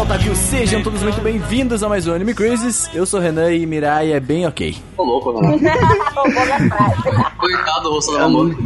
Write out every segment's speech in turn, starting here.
Otávio, sejam todos muito bem-vindos a mais um Anime Crazes. Eu sou o Renan e Mirai é bem ok. Tô louco, não. Coitado, vou salvar amor.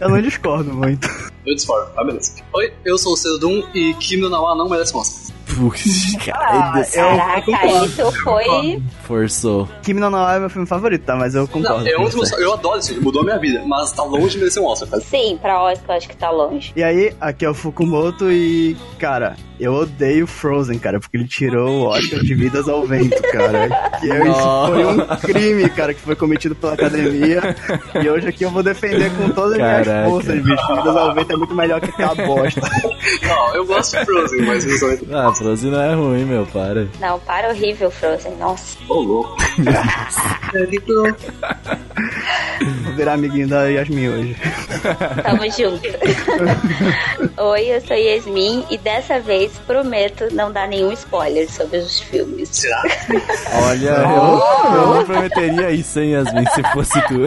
Eu não discordo muito. Eu discordo, tá beleza. Oi, eu sou o Cedum e Kimi no Nawa não merece monstros. Putz, cara, caraca, isso foi. forçou. Kimi no Nawa é meu filme favorito, tá? Mas eu concordo. Não, meus- você. eu adoro esse filme, mudou a minha vida, mas tá longe de merecer um Oscar. Tá? Sim, pra Oscar eu acho que tá longe. E aí, aqui é o Fukumoto e, cara, eu odeio Frozen, cara, porque ele tirou o Oscar de Vidas ao Vento, cara. Que eu- isso foi um crime, cara, que foi cometido pela academia. E hoje aqui eu vou defender com todas as minhas forças, bicho. Vidas ao Vento é muito melhor que aquela bosta. Não, eu gosto de Frozen, mas visualmente. Ah, Frozen não é ruim, meu, para. Não, para horrível, Frozen. Nossa. Ô, louco. Vou virar amiguinho da Yasmin hoje. Tamo junto. Oi, eu sou Yasmin e dessa vez prometo não dar nenhum spoiler sobre os filmes. Será? Olha, eu, eu não prometeria isso, hein, Yasmin, se fosse tu.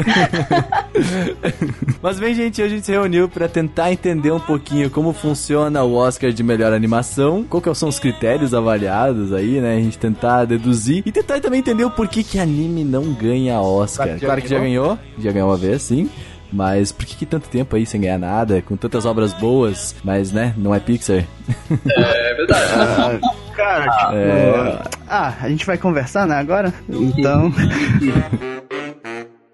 Mas bem, gente, hoje a gente se reuniu pra tentar entender um pouquinho como funciona o Oscar de melhor animação, qual que são os critérios avaliados aí, né? A gente tentar deduzir e tentar também entender o porquê que anime não ganha Oscar. Claro que já ganhou, já ganhou uma vez, sim. Mas por que, que tanto tempo aí sem ganhar nada, com tantas obras boas, mas né, não é Pixar? É verdade. Ah, cara, tipo. É. Ah, a gente vai conversar, né, agora? Então.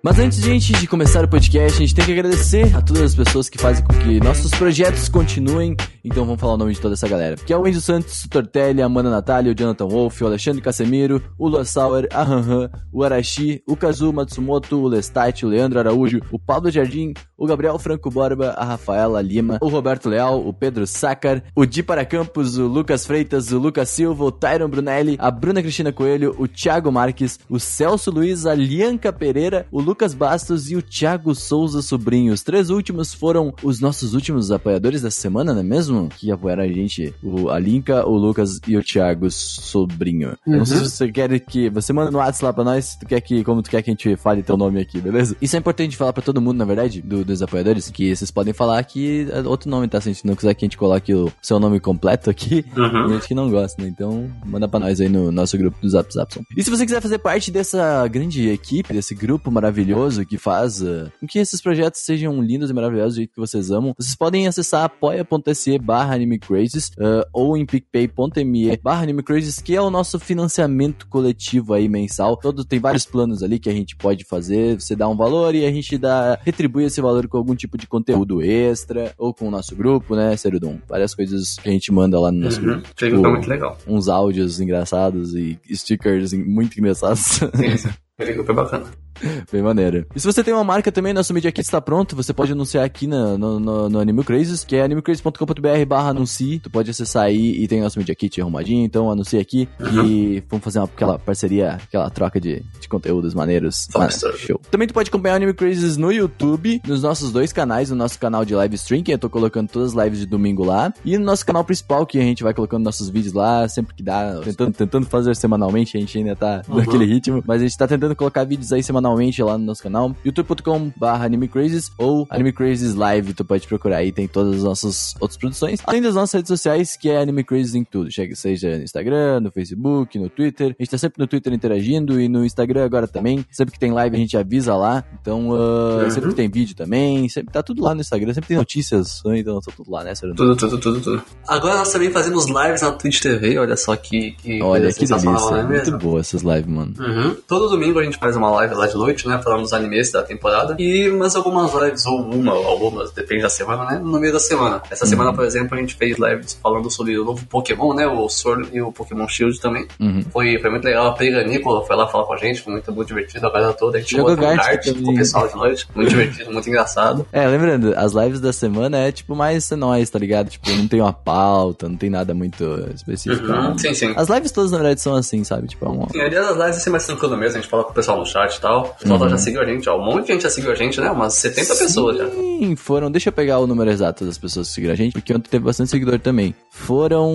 Mas antes, gente, de começar o podcast, a gente tem que agradecer a todas as pessoas que fazem com que nossos projetos continuem. Então vamos falar o nome de toda essa galera. Que é o Enzo Santos, o Tortelli, a Amanda Natália, o Jonathan Wolf, o Alexandre Casemiro, o Lua Sauer, a Hanhan, o Arashi, o Kazu Matsumoto, o Lestat, o Leandro Araújo, o Pablo Jardim, o Gabriel Franco Borba, a Rafaela Lima, o Roberto Leal, o Pedro Sácar, o Di para Campos, o Lucas Freitas, o Lucas Silva, o Tyron Brunelli, a Bruna Cristina Coelho, o Thiago Marques, o Celso Luiz, a Lianca Pereira, o Lucas Bastos e o Thiago Souza Sobrinho. Os três últimos foram os nossos últimos apoiadores da semana, não é mesmo? Que apoiaram a gente. O, a Linka, o Lucas e o Thiago Sobrinho. Eu Não sei se você quer que... Você manda no WhatsApp lá pra nós, tu quer que, como tu quer que a gente fale teu nome aqui, beleza? Isso é importante falar pra todo mundo, na verdade, do- dos apoiadores, que vocês podem falar que é outro nome, tá? Se a gente não quiser que a gente coloque o seu nome completo aqui, tem gente que não gosta, né? Então, manda pra nós aí no nosso grupo do Zap Zapson. E se você quiser fazer parte dessa grande equipe, desse grupo maravilhoso que faz uh, com que esses projetos sejam lindos e maravilhosos do jeito que vocês amam, vocês podem acessar apoia.se barra animecrazes uh, ou em picpay.me barra animecrazes, que é o nosso financiamento coletivo aí mensal. Todo, tem vários planos ali que a gente pode fazer, você dá um valor e a gente dá, retribui esse valor com algum tipo de conteúdo extra, ou com o nosso grupo, né, Serudum? Várias coisas que a gente manda lá no nosso Uhum. grupo. Tipo, muito legal. uns áudios engraçados e stickers muito engraçados. Sim, sim. Foi bacana. Bem maneiro. E se você tem uma marca também, nosso Media Kit está pronto. Você pode anunciar aqui na- no, no, no Anime Crazes, que é animecrazes.com.br barra anuncie. Tu pode acessar aí e tem nosso Media Kit arrumadinho. Então anuncia aqui e vamos fazer uma, aquela parceria, aquela troca de, de conteúdos maneiros. Story. show. Também tu pode acompanhar o Anime Crazes no YouTube, nos nossos dois canais, no nosso canal de live stream, que eu tô colocando todas as lives de domingo lá, e no nosso canal principal, que a gente vai colocando nossos vídeos lá, sempre que dá, tentando, tentando fazer semanalmente, a gente ainda tá naquele ritmo, mas a gente tá tentando colocar vídeos aí semanalmente lá no nosso canal, youtube.com barra animecrazes ou animecrazes live, tu pode procurar aí, tem todas as nossas outras produções, além das nossas redes sociais, que é animecrazes em tudo, chega, seja no Instagram, no Facebook, no Twitter, a gente tá sempre no Twitter interagindo e no Instagram agora também, sempre que tem live a gente avisa lá, então ah, sempre que tem vídeo também, sempre tá tudo lá no Instagram, sempre tem notícias, né? então tá tudo lá, né? Tudo, tudo, tudo, tudo. Agora nós também fazemos lives na Twitch TV, olha só que, que Olha, que delícia, é muito boa essas lives, mano. Uhum. Todo domingo a gente faz uma live lá de noite, né? Falando dos animes da temporada. E mais algumas lives, ou uma, ou algumas, depende da semana, né? No meio da semana. Essa semana, por exemplo, a gente fez lives falando sobre o novo Pokémon, né? O Sword e o Pokémon Shield também. Uhum. Foi, foi muito legal. A Pega Nicola foi lá falar com a gente, foi muito, muito divertido. A galera toda, a gente Jogou kart com o pessoal de noite. Muito divertido, muito engraçado. É, lembrando, as lives da semana é tipo mais nós, tá ligado? Tipo, não tem uma pauta, não tem nada muito específico. Uhum. Sim, sim. As lives todas, na verdade, são assim, sabe? Tipo, é uma... Sim, aliás, as lives ser mais tranquilo mesmo, a gente fala com o pessoal no chat e tal. O pessoal já seguiu a gente, ó. Um monte de gente já seguiu a gente, né? Umas 70 pessoas já. Sim, foram. Deixa eu pegar o número exato das pessoas que seguiram a gente, porque ontem teve bastante seguidor também. Foram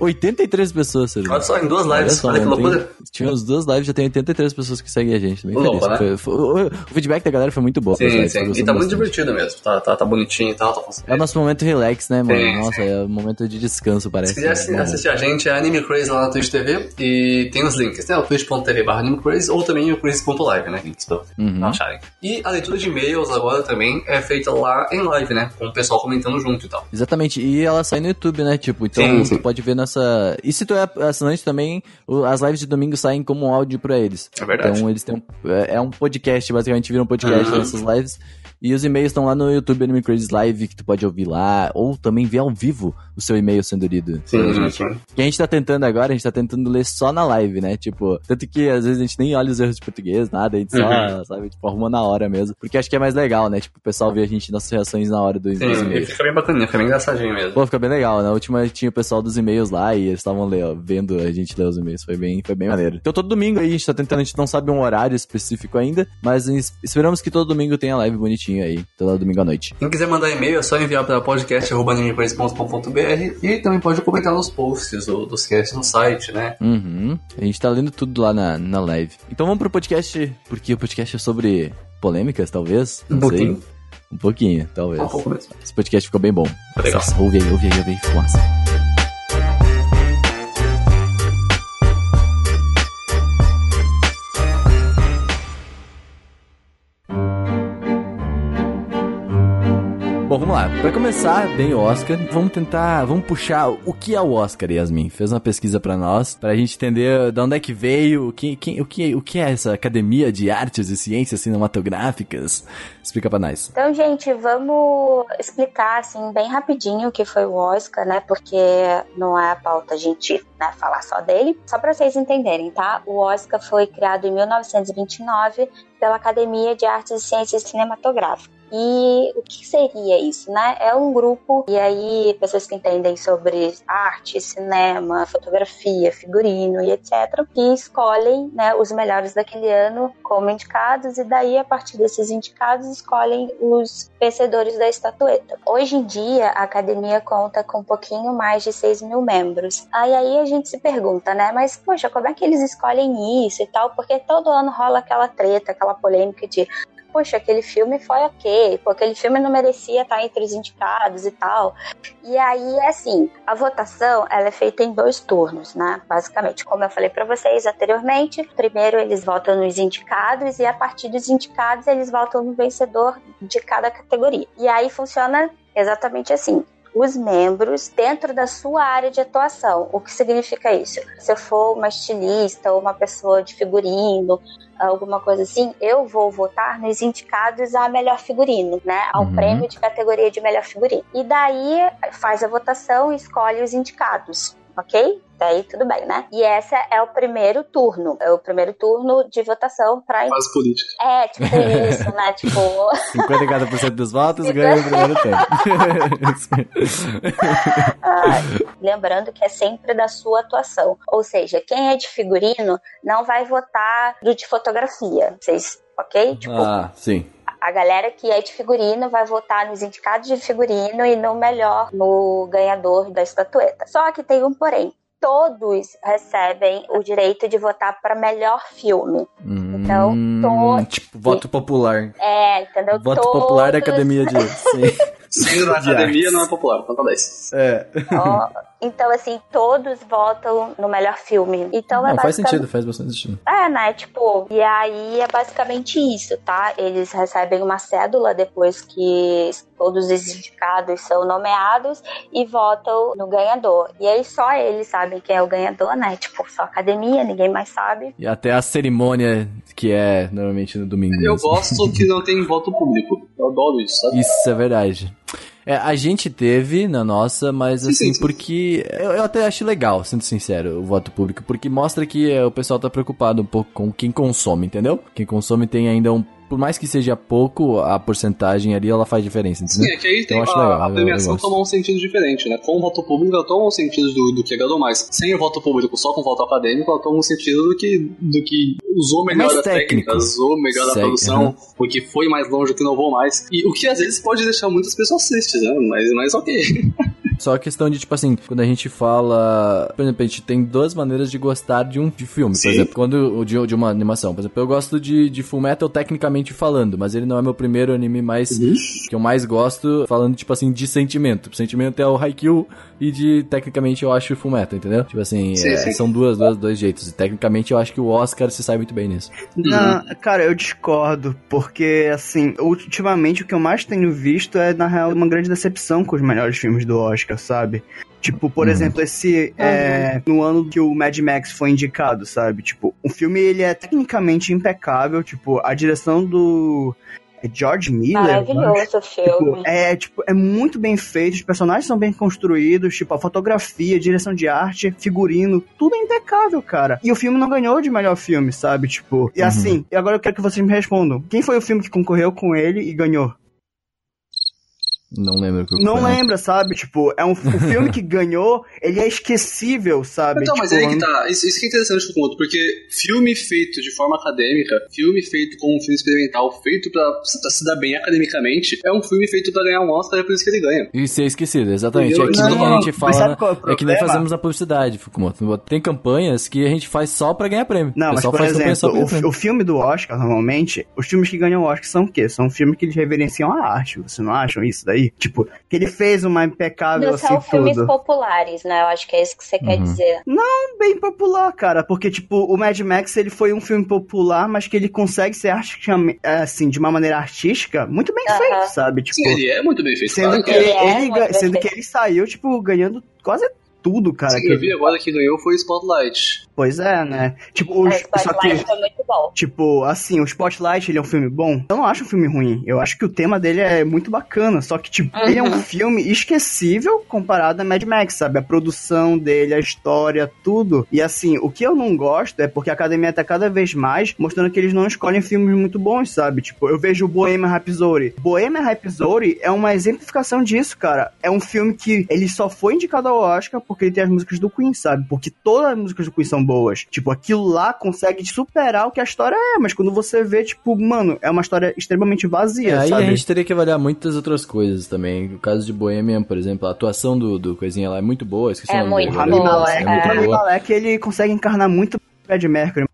83 pessoas, Sérgio. Olha só, em duas Olha lives. só, Olha que ontem loucura. Tivemos duas lives, já tem 83 pessoas que seguem a gente. Bem feliz. né? Foi- foi- o, o feedback da galera foi muito bom. Sim, lives, sim. E tá muito bastante. divertido mesmo. Tá, tá, tá bonitinho e tal. Tá É o nosso momento relax, né, mano? Sim, Nossa, sim. é o momento de descanso, parece. Se quiser Bom. assistir a gente, é Anime Crazy lá na Twitch TV e tem os links, né? O twitch.tv barra Anime Crazy ou também o crazy.live, né? Links pra Uhum. acharem. E a leitura de e-mails agora também é feita lá em live, né? Com o pessoal comentando junto e tal. Exatamente, e ela sai no YouTube, né? Tipo, então Sim, sim. pode ver nossa. E se tu é assinante também, as lives de domingo saem como um áudio pra eles. É verdade. Então eles têm um. É é um podcast, basicamente vira um podcast Uhum. nessas lives. E os e-mails estão lá no YouTube Anime Crazy Live, que tu pode ouvir lá, ou também ver ao vivo o seu e-mail sendo lido. Sim, gente. sim. O que a gente tá tentando agora, a gente tá tentando ler só na live, né? Tipo, tanto que às vezes a gente nem olha os erros de português, nada, a gente só, Uhum. sabe, tipo, arruma na hora mesmo. Porque acho que é mais legal, né? Tipo, o pessoal vê a gente, nossas reações na hora dos, dos Sim, e e-mails. fica bem bacaninha, fica bem engraçadinho mesmo. Pô, fica bem legal. Na última tinha o pessoal dos e-mails lá e eles estavam vendo a gente ler os e-mails. Foi bem, foi bem maneiro. Então todo domingo aí a gente tá tentando, a gente não sabe um horário específico ainda, mas es- esperamos que todo domingo tenha live bonitinho aí. Todo domingo à noite. Quem quiser mandar e-mail é só enviar para podcast.animecrazy.com.br e também pode comentar nos posts do- dos casts no site, né? Uhum. A gente tá lendo tudo lá na, na live. Então vamos pro podcast, porque o podcast é sobre polêmicas, talvez? Um Não sei. pouquinho. Um pouquinho, talvez. Um pouco mesmo. Esse podcast ficou bem bom. Legal. Nossa, ouve aí, ouve aí, ouve aí, ficou Bom, vamos lá. Pra começar, bem o Oscar, vamos tentar, vamos puxar o que é o Oscar, Yasmin. Fez uma pesquisa pra nós, pra gente entender de onde é que veio, o que, quem- o que, o que é essa Academia de Artes e Ciências Cinematográficas. Explica pra nós. Então, gente, vamos explicar assim bem rapidinho o que foi o Oscar, né? Porque não é a pauta a gente né, falar só dele. Só para vocês entenderem, tá? O Oscar foi criado em 1929 pela Academia de Artes e Ciências Cinematográficas. E o que seria isso, né? É um grupo, e aí pessoas que entendem sobre arte, cinema, fotografia, figurino e etc., que escolhem né, os melhores daquele ano como indicados, e daí, a partir desses indicados, escolhem os vencedores da estatueta. Hoje em dia, a academia conta com um pouquinho mais de 6 mil membros. Aí, aí a gente se pergunta, né? Mas, poxa, como é que eles escolhem isso e tal? Porque todo ano rola aquela treta, aquela polêmica de poxa, aquele filme foi ok, pô, aquele filme não merecia estar entre os indicados e tal. E aí, assim, a votação, ela é feita em dois turnos, né? Basicamente, como eu falei para vocês anteriormente, primeiro eles votam nos indicados e a partir dos indicados eles votam no vencedor de cada categoria. E aí funciona exatamente assim os membros dentro da sua área de atuação. O que significa isso? Se eu for uma estilista ou uma pessoa de figurino, alguma coisa assim, eu vou votar nos indicados a melhor figurino, né? Ao Uhum. prêmio de categoria de melhor figurino. E daí faz a votação e escolhe os indicados. Ok? Daí tudo bem, né? E essa é o primeiro turno. É o primeiro turno de votação pra. Quase política. É, tipo isso, né? Tipo. 54% dos votos ganha o primeiro tempo. Ah, lembrando que é sempre da sua atuação. Ou seja, quem é de figurino não vai votar do de fotografia. Vocês, ok? Tipo, ah, sim. A galera que é de figurino vai votar nos indicados de figurino e no melhor, no ganhador da estatueta. Só que tem um porém. Todos recebem o direito de votar para melhor filme. Então, Hum, to- Tipo, voto popular. É, entendeu? Voto Todos- popular da academia de. Sim. Sendo na De academia artes. não é popular, conta 10. É. Ó, então, assim, todos votam no melhor filme. Então é Não, faz basicamente- sentido, faz bastante sentido. É, né? Tipo, e aí é basicamente isso, tá? Eles recebem uma cédula depois que todos os indicados são nomeados e votam no ganhador. E aí só eles sabem quem é o ganhador, né? Tipo, só a academia, ninguém mais sabe. E até a cerimônia que é normalmente no domingo. Eu mesmo. gosto que não tem voto público. Eu adoro isso, sabe? Isso é verdade. É, a gente teve na nossa, mas Sim, assim, sim, sim. porque. Eu, eu até acho legal, sendo sincero, o voto público, porque mostra que é, o pessoal tá preocupado um pouco com quem consome, entendeu? Quem consome tem ainda um por mais que seja pouco, a porcentagem ali ela faz diferença, entendeu? Sim, é que aí tem Então, eu acho a, legal, a eu- premiação eu tomou um sentido diferente, né? Com o voto público, ela toma um sentido do, do que agradou mais. Sem o voto público, só com o voto acadêmico, ela toma um sentido do que, do que usou melhor mais as técnico. técnicas, usou melhor a produção, aham. porque foi mais longe, que inovou mais. E o que às vezes pode deixar muitas pessoas tristes, né? Mas, mas ok. Só a questão de, tipo assim, quando a gente fala. Por exemplo, a gente tem duas maneiras de gostar de um de filme. Por Sim. exemplo, quando de, de uma animação. Por exemplo, eu gosto de, de Full Metal tecnicamente falando, mas ele não é meu primeiro anime mais. que eu mais gosto, falando, tipo assim, de sentimento. Sentimento é o Haikyuu e de. Tecnicamente eu acho Full Metal, entendeu? Tipo assim, Sim, é, sim. são duas, duas, dois jeitos. E tecnicamente eu acho que o Oscar se sai muito bem nisso. Não, cara, eu discordo, porque, assim, ultimamente o que eu mais tenho visto é, na real, uma grande decepção com os melhores filmes do Oscar, sabe? Tipo, por Uhum. exemplo, esse. É, no ano que o Mad Max foi indicado, sabe? Tipo, o filme ele é tecnicamente impecável, tipo, a direção do. É George Miller? acho. Maravilhoso o filme. Tipo, é, tipo, é muito bem feito, os personagens são bem construídos, tipo, a fotografia, direção de arte, figurino, tudo é impecável, cara. E o filme não ganhou de melhor filme, sabe? Tipo, e Uhum. assim, e agora eu quero que vocês me respondam. Quem foi o filme que concorreu com ele e ganhou? Não lembro o que Não foi, lembra, sabe? Tipo, é um, o filme que ganhou, ele é esquecível, sabe? Então, mas Tipo, aí que tá. Isso, isso que é interessante, Fukumoto, porque filme feito de forma acadêmica, filme feito como um filme experimental, feito pra, pra se dar bem academicamente, é um filme feito pra ganhar um Oscar, é por isso que ele ganha. E ser esquecido, exatamente. Eu- É que Não, nem a gente mas fala. sabe qual é o é que nem problema? fazemos a publicidade, Fukumoto. Tem campanhas que a gente faz só pra ganhar prêmio. Não, o mas por exemplo, o, prêmio. o filme do Oscar, normalmente, os filmes que ganham o Oscar são o quê? São filmes que eles reverenciam a arte. Vocês não acham isso daí? Tipo, que ele fez uma impecável Não assim são filmes tudo. populares, né? Eu acho que é isso que você quer Uhum. dizer. Bem popular, cara, porque tipo, o Mad Max ele foi um filme popular, mas que ele consegue ser artisticamente, assim, de uma maneira artística, muito bem Aham. feito, sabe? Tipo, Sim, ele é muito bem feito. sendo claro que é. ele, Ele é ga- bem sendo que ele saiu tipo ganhando quase tudo, cara. Sim, que- eu vi agora que ganhou foi Spotlight. Pois é, né? Tipo, O os, só que Spotlight foi muito bom. Tipo, assim, o Spotlight, ele é um filme bom? Eu não acho um filme ruim. Eu acho que o tema dele é muito bacana. Só que, tipo, ele é um Uhum. filme esquecível comparado a Mad Max, sabe? A produção dele, a história, tudo. E, assim, o que eu não gosto é porque a academia tá cada vez mais mostrando que eles não escolhem filmes muito bons, sabe? Tipo, eu vejo o Bohemian Rhapsody. Bohemian Rhapsody é uma exemplificação disso, cara. É um filme que ele só foi indicado ao Oscar porque ele tem as músicas do Queen, sabe? Porque todas as músicas do Queen são boas. Tipo, aquilo lá consegue superar o que a história é, mas quando você vê, tipo, mano, é uma história extremamente vazia, É, aí sabe? a gente teria que avaliar muitas outras coisas também. No caso de Bohemian, por exemplo, a atuação do, do coisinha lá é muito boa. Esqueci É o nome muito dele O boa, Malek, é muito o Rami boa. Malek, ele consegue encarnar muito o Fred Mercury.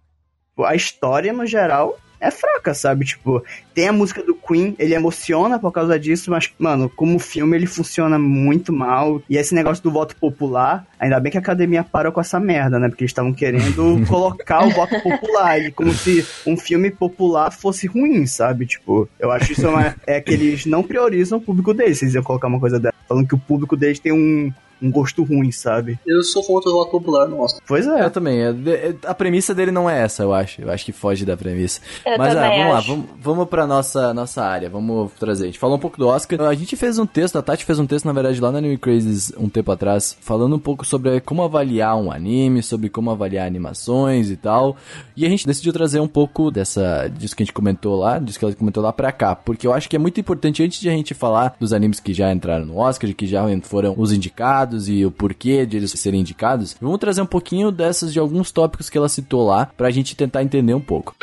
A história, no geral, é fraca, sabe? Tipo, tem a música do Queen, ele emociona por causa disso, mas, mano, como filme ele funciona muito mal. E esse negócio do voto popular, ainda bem que a academia parou com essa merda, né? Porque eles estavam querendo colocar o voto popular, e como se um filme popular fosse ruim, sabe? Tipo, eu acho isso uma, é que eles não priorizam o público deles, se eles iam colocar uma coisa dessa, falando que o público deles tem um, um gosto ruim, sabe? Eu sou contra o voto popular no Oscar. Pois é. Eu também. é, é, A premissa dele não é essa, eu acho. Eu acho que foge da premissa. Eu Mas ah, vamos lá, acho. vamos, vamos pra nossa, nossa área. Vamos trazer. A gente falou um pouco do Oscar. A gente fez um texto, a Tati fez um texto, na verdade, lá na Anime Crazes um tempo atrás, falando um pouco sobre como avaliar um anime, sobre como avaliar animações e tal. E a gente decidiu trazer um pouco dessa, disso que a gente comentou lá, disso que ela comentou lá pra cá. Porque eu acho que é muito importante, antes de a gente falar dos animes que já entraram no Oscar, de que já foram os indicados e o porquê de eles serem indicados, vamos trazer um pouquinho dessas de alguns tópicos que ela citou lá, pra gente tentar entender um pouco.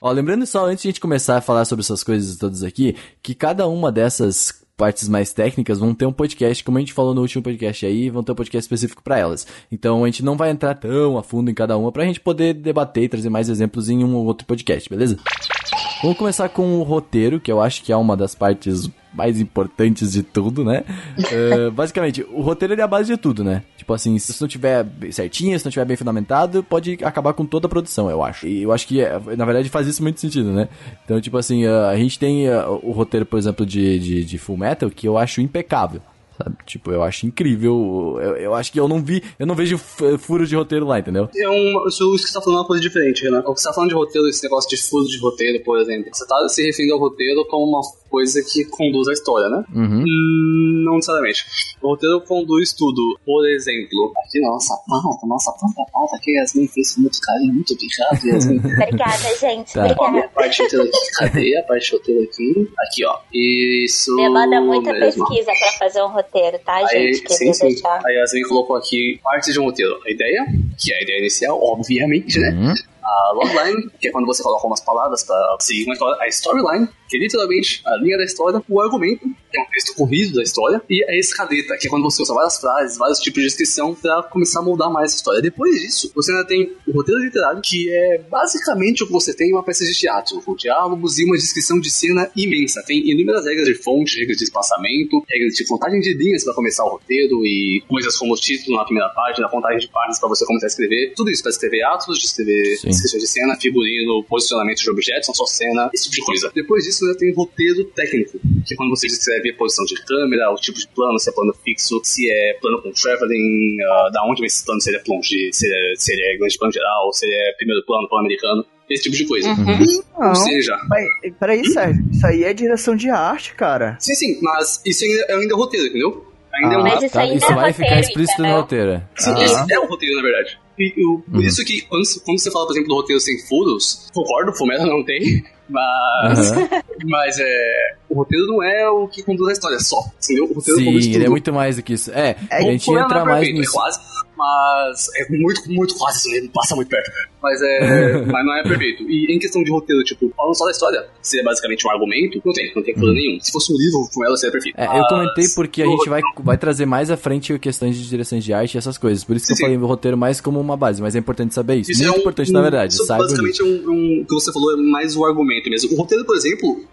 Ó, lembrando só, antes de a gente começar a falar sobre essas coisas todas aqui, que cada uma dessas partes mais técnicas vão ter um podcast, como a gente falou no último podcast aí, vão ter um podcast específico pra elas. Então a gente não vai entrar tão a fundo em cada uma pra gente poder debater e trazer mais exemplos em um ou outro podcast, beleza? Vamos começar com o roteiro, que eu acho que é uma das partes mais importantes de tudo, né? Eh, basicamente, o roteiro ele é a base de tudo, né? Tipo assim, se não tiver certinho, se não tiver bem fundamentado, pode acabar com toda a produção, eu acho. E eu acho que, eh, na verdade, faz isso muito sentido, né? Então, tipo assim, eh, a gente tem eh, o roteiro, por exemplo, de, de, de Full Metal, que eu acho impecável. Sabe? Tipo, eu acho incrível. Eu, eu acho que eu não vi, eu não vejo furo de roteiro lá, entendeu? É um, isso que você tá falando é uma coisa diferente, Renan. O que você tá falando de roteiro, esse negócio de furo de roteiro, por exemplo. Você tá se referindo ao roteiro como uma coisa que conduz a história, né? Uhum. Hum, não necessariamente. O roteiro conduz tudo. Por exemplo, aqui na nossa pauta, nossa própria pauta, que a Yasmin fez com muito carinho, muito obrigado, Yasmin. Obrigada, gente. Tá. Ó, a Obrigada. parte roteiro aqui, cadê a parte roteiro aqui? Aqui, ó. Isso. Demanda muita mesmo. pesquisa pra fazer um roteiro, tá, Aí, gente? sim, sim. deixar. A Yasmin colocou aqui parte de um roteiro. A ideia, que é a ideia inicial, obviamente, né? Uhum. A logline, que é quando você coloca algumas palavras pra seguir uma história. A storyline, que é literalmente a linha da história. O argumento, que é um texto corrido da história. E a escaleta, que é quando você usa várias frases, vários tipos de descrição pra começar a moldar mais a história. Depois disso, você ainda tem o roteiro literário, que é basicamente o que você tem em uma peça de teatro. Com diálogos e uma descrição de cena imensa. Tem inúmeras regras de fonte, regras de espaçamento, regras de contagem de linhas pra começar o roteiro e coisas como o título na primeira página, contagem de páginas pra você começar a escrever. Tudo isso pra escrever atos, de escrever Sim. Descrições de cena, figurino, posicionamento de objetos na sua cena, esse tipo de coisa. Depois disso, né, tem roteiro técnico, que é quando você descreve a posição de câmera, o tipo de plano, se é plano fixo, se é plano com traveling, ah, da onde vem esse plano, se ele é plonge, se ele é, se ele é grande plano geral, se ele é primeiro plano, plano americano, esse tipo de coisa. Não, Ou seja, mas peraí, Sérgio. Isso aí é direção de arte, cara. sim, sim, mas isso ainda é ainda roteiro, entendeu? Ainda é um Ah, Mas isso Tá, ainda isso é vai roteiro, ficar explícito no entendeu? roteiro. Sim, Ah. esse é o roteiro, na verdade. Eu- por Uhum. isso que quando, quando você fala, por exemplo, do roteiro sem furos, concordo, Fomero não tem, mas, Aham. mas é, o roteiro não é o que conduz a história só, entendeu? O roteiro Sim, ele é muito mais do que isso. É, a gente entra é mais perfeito, nisso. É quase, mas é muito, muito quase, ele passa muito perto. Mas é, mas não é perfeito. E em questão de roteiro, tipo, falando só da história, seria basicamente um argumento, não tem, não tem problema nenhum. Se fosse um livro com ela, seria perfeito. Uhum. É, eu Mas comentei porque a gente vai, vai trazer mais à frente questões de direções de arte e essas coisas. Por isso que Sim, eu falei o roteiro mais como uma base, mas é importante saber isso. Isso Muito é um- importante, um- na verdade. Isso Saiba basicamente é um, um- O que você falou é mais o argumento mesmo. O roteiro, por exemplo,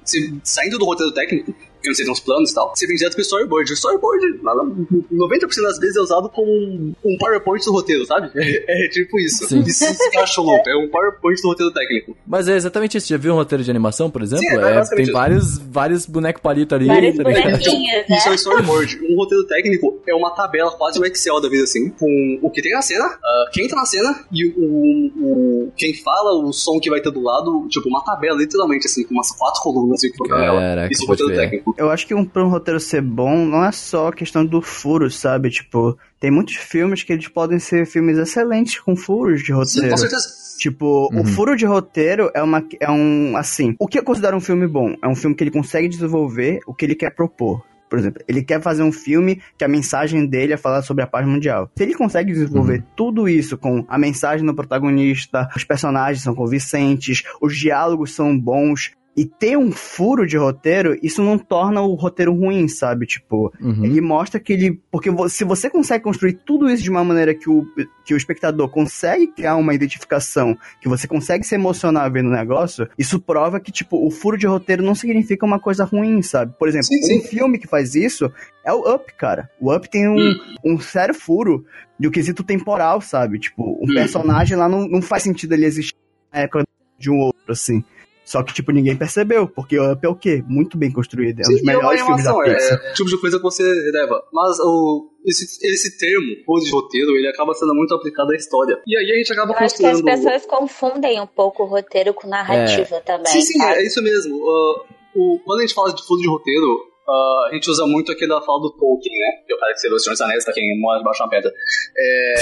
saindo do roteiro técnico, que você tem uns planos e tal, você vem direto pro storyboard. O storyboard, nada- 90% das vezes é usado como um, PowerPoint do roteiro, sabe? É, é tipo isso. Sim. Isso se acha louco. É um PowerPoint do roteiro técnico. Mas é exatamente isso. Já viu um roteiro de animação, por exemplo? Sim, é É, tem isso. vários, vários bonecos palito ali. Vários tá ligado? bonequinhos, Isso é um né? storyboard. Um roteiro técnico é uma tabela, quase um Excel da vida assim, com o que tem na cena, ah, quem tá na cena e o, o- quem fala, o som que vai ter do lado, tipo, uma tabela, literalmente, assim, com umas quatro colunas assim, por tabela. Caraca, Isso é roteiro técnico. Eu acho que um, pra um roteiro ser bom, não é só a questão do furo, sabe? Tipo, tem muitos filmes que eles podem ser filmes excelentes com furos de Sim, roteiro. com certeza. Tipo, Uhum. o furo de roteiro é uma é um assim, o que eu considero um filme bom? É um filme que ele consegue desenvolver o que ele quer propor. Por exemplo, ele quer fazer um filme que a mensagem dele é falar sobre a paz mundial. Se ele consegue desenvolver tudo isso com a mensagem do protagonista, os personagens são convincentes, os diálogos são bons, e ter um furo de roteiro, isso não torna o roteiro ruim, sabe? Tipo, Uhum. ele mostra que ele. Porque se você consegue construir tudo isso de uma maneira que o, que o espectador consegue criar uma identificação, que você consegue se emocionar vendo o negócio, isso prova que, tipo, o furo de roteiro não significa uma coisa ruim, sabe? Por exemplo, Sim, sim. um filme que faz isso é o Up, cara. O Up tem um, um sério furo do quesito temporal, sabe? Tipo, um Hum. personagem lá não, não faz sentido ele existir na época de um outro, assim. Só que, tipo, ninguém percebeu, porque o Up é o quê? Muito bem construído. É um dos Sim, é melhores filmes da Pixar. é, é o tipo de coisa que você leva. Mas o, esse, esse termo, pose de roteiro, ele acaba sendo muito aplicado à história. E aí a gente acaba Eu acho que as construindo... pessoas confundem um pouco o roteiro com narrativa também. Sim, sim, sabe? é isso mesmo. Ah, o, quando a gente fala de fundo de roteiro, ah, a gente usa muito aquela fala do Tolkien, né? Que é o cara que escreveu O Senhor dos Anéis, pra quem mora debaixo de uma pedra. É,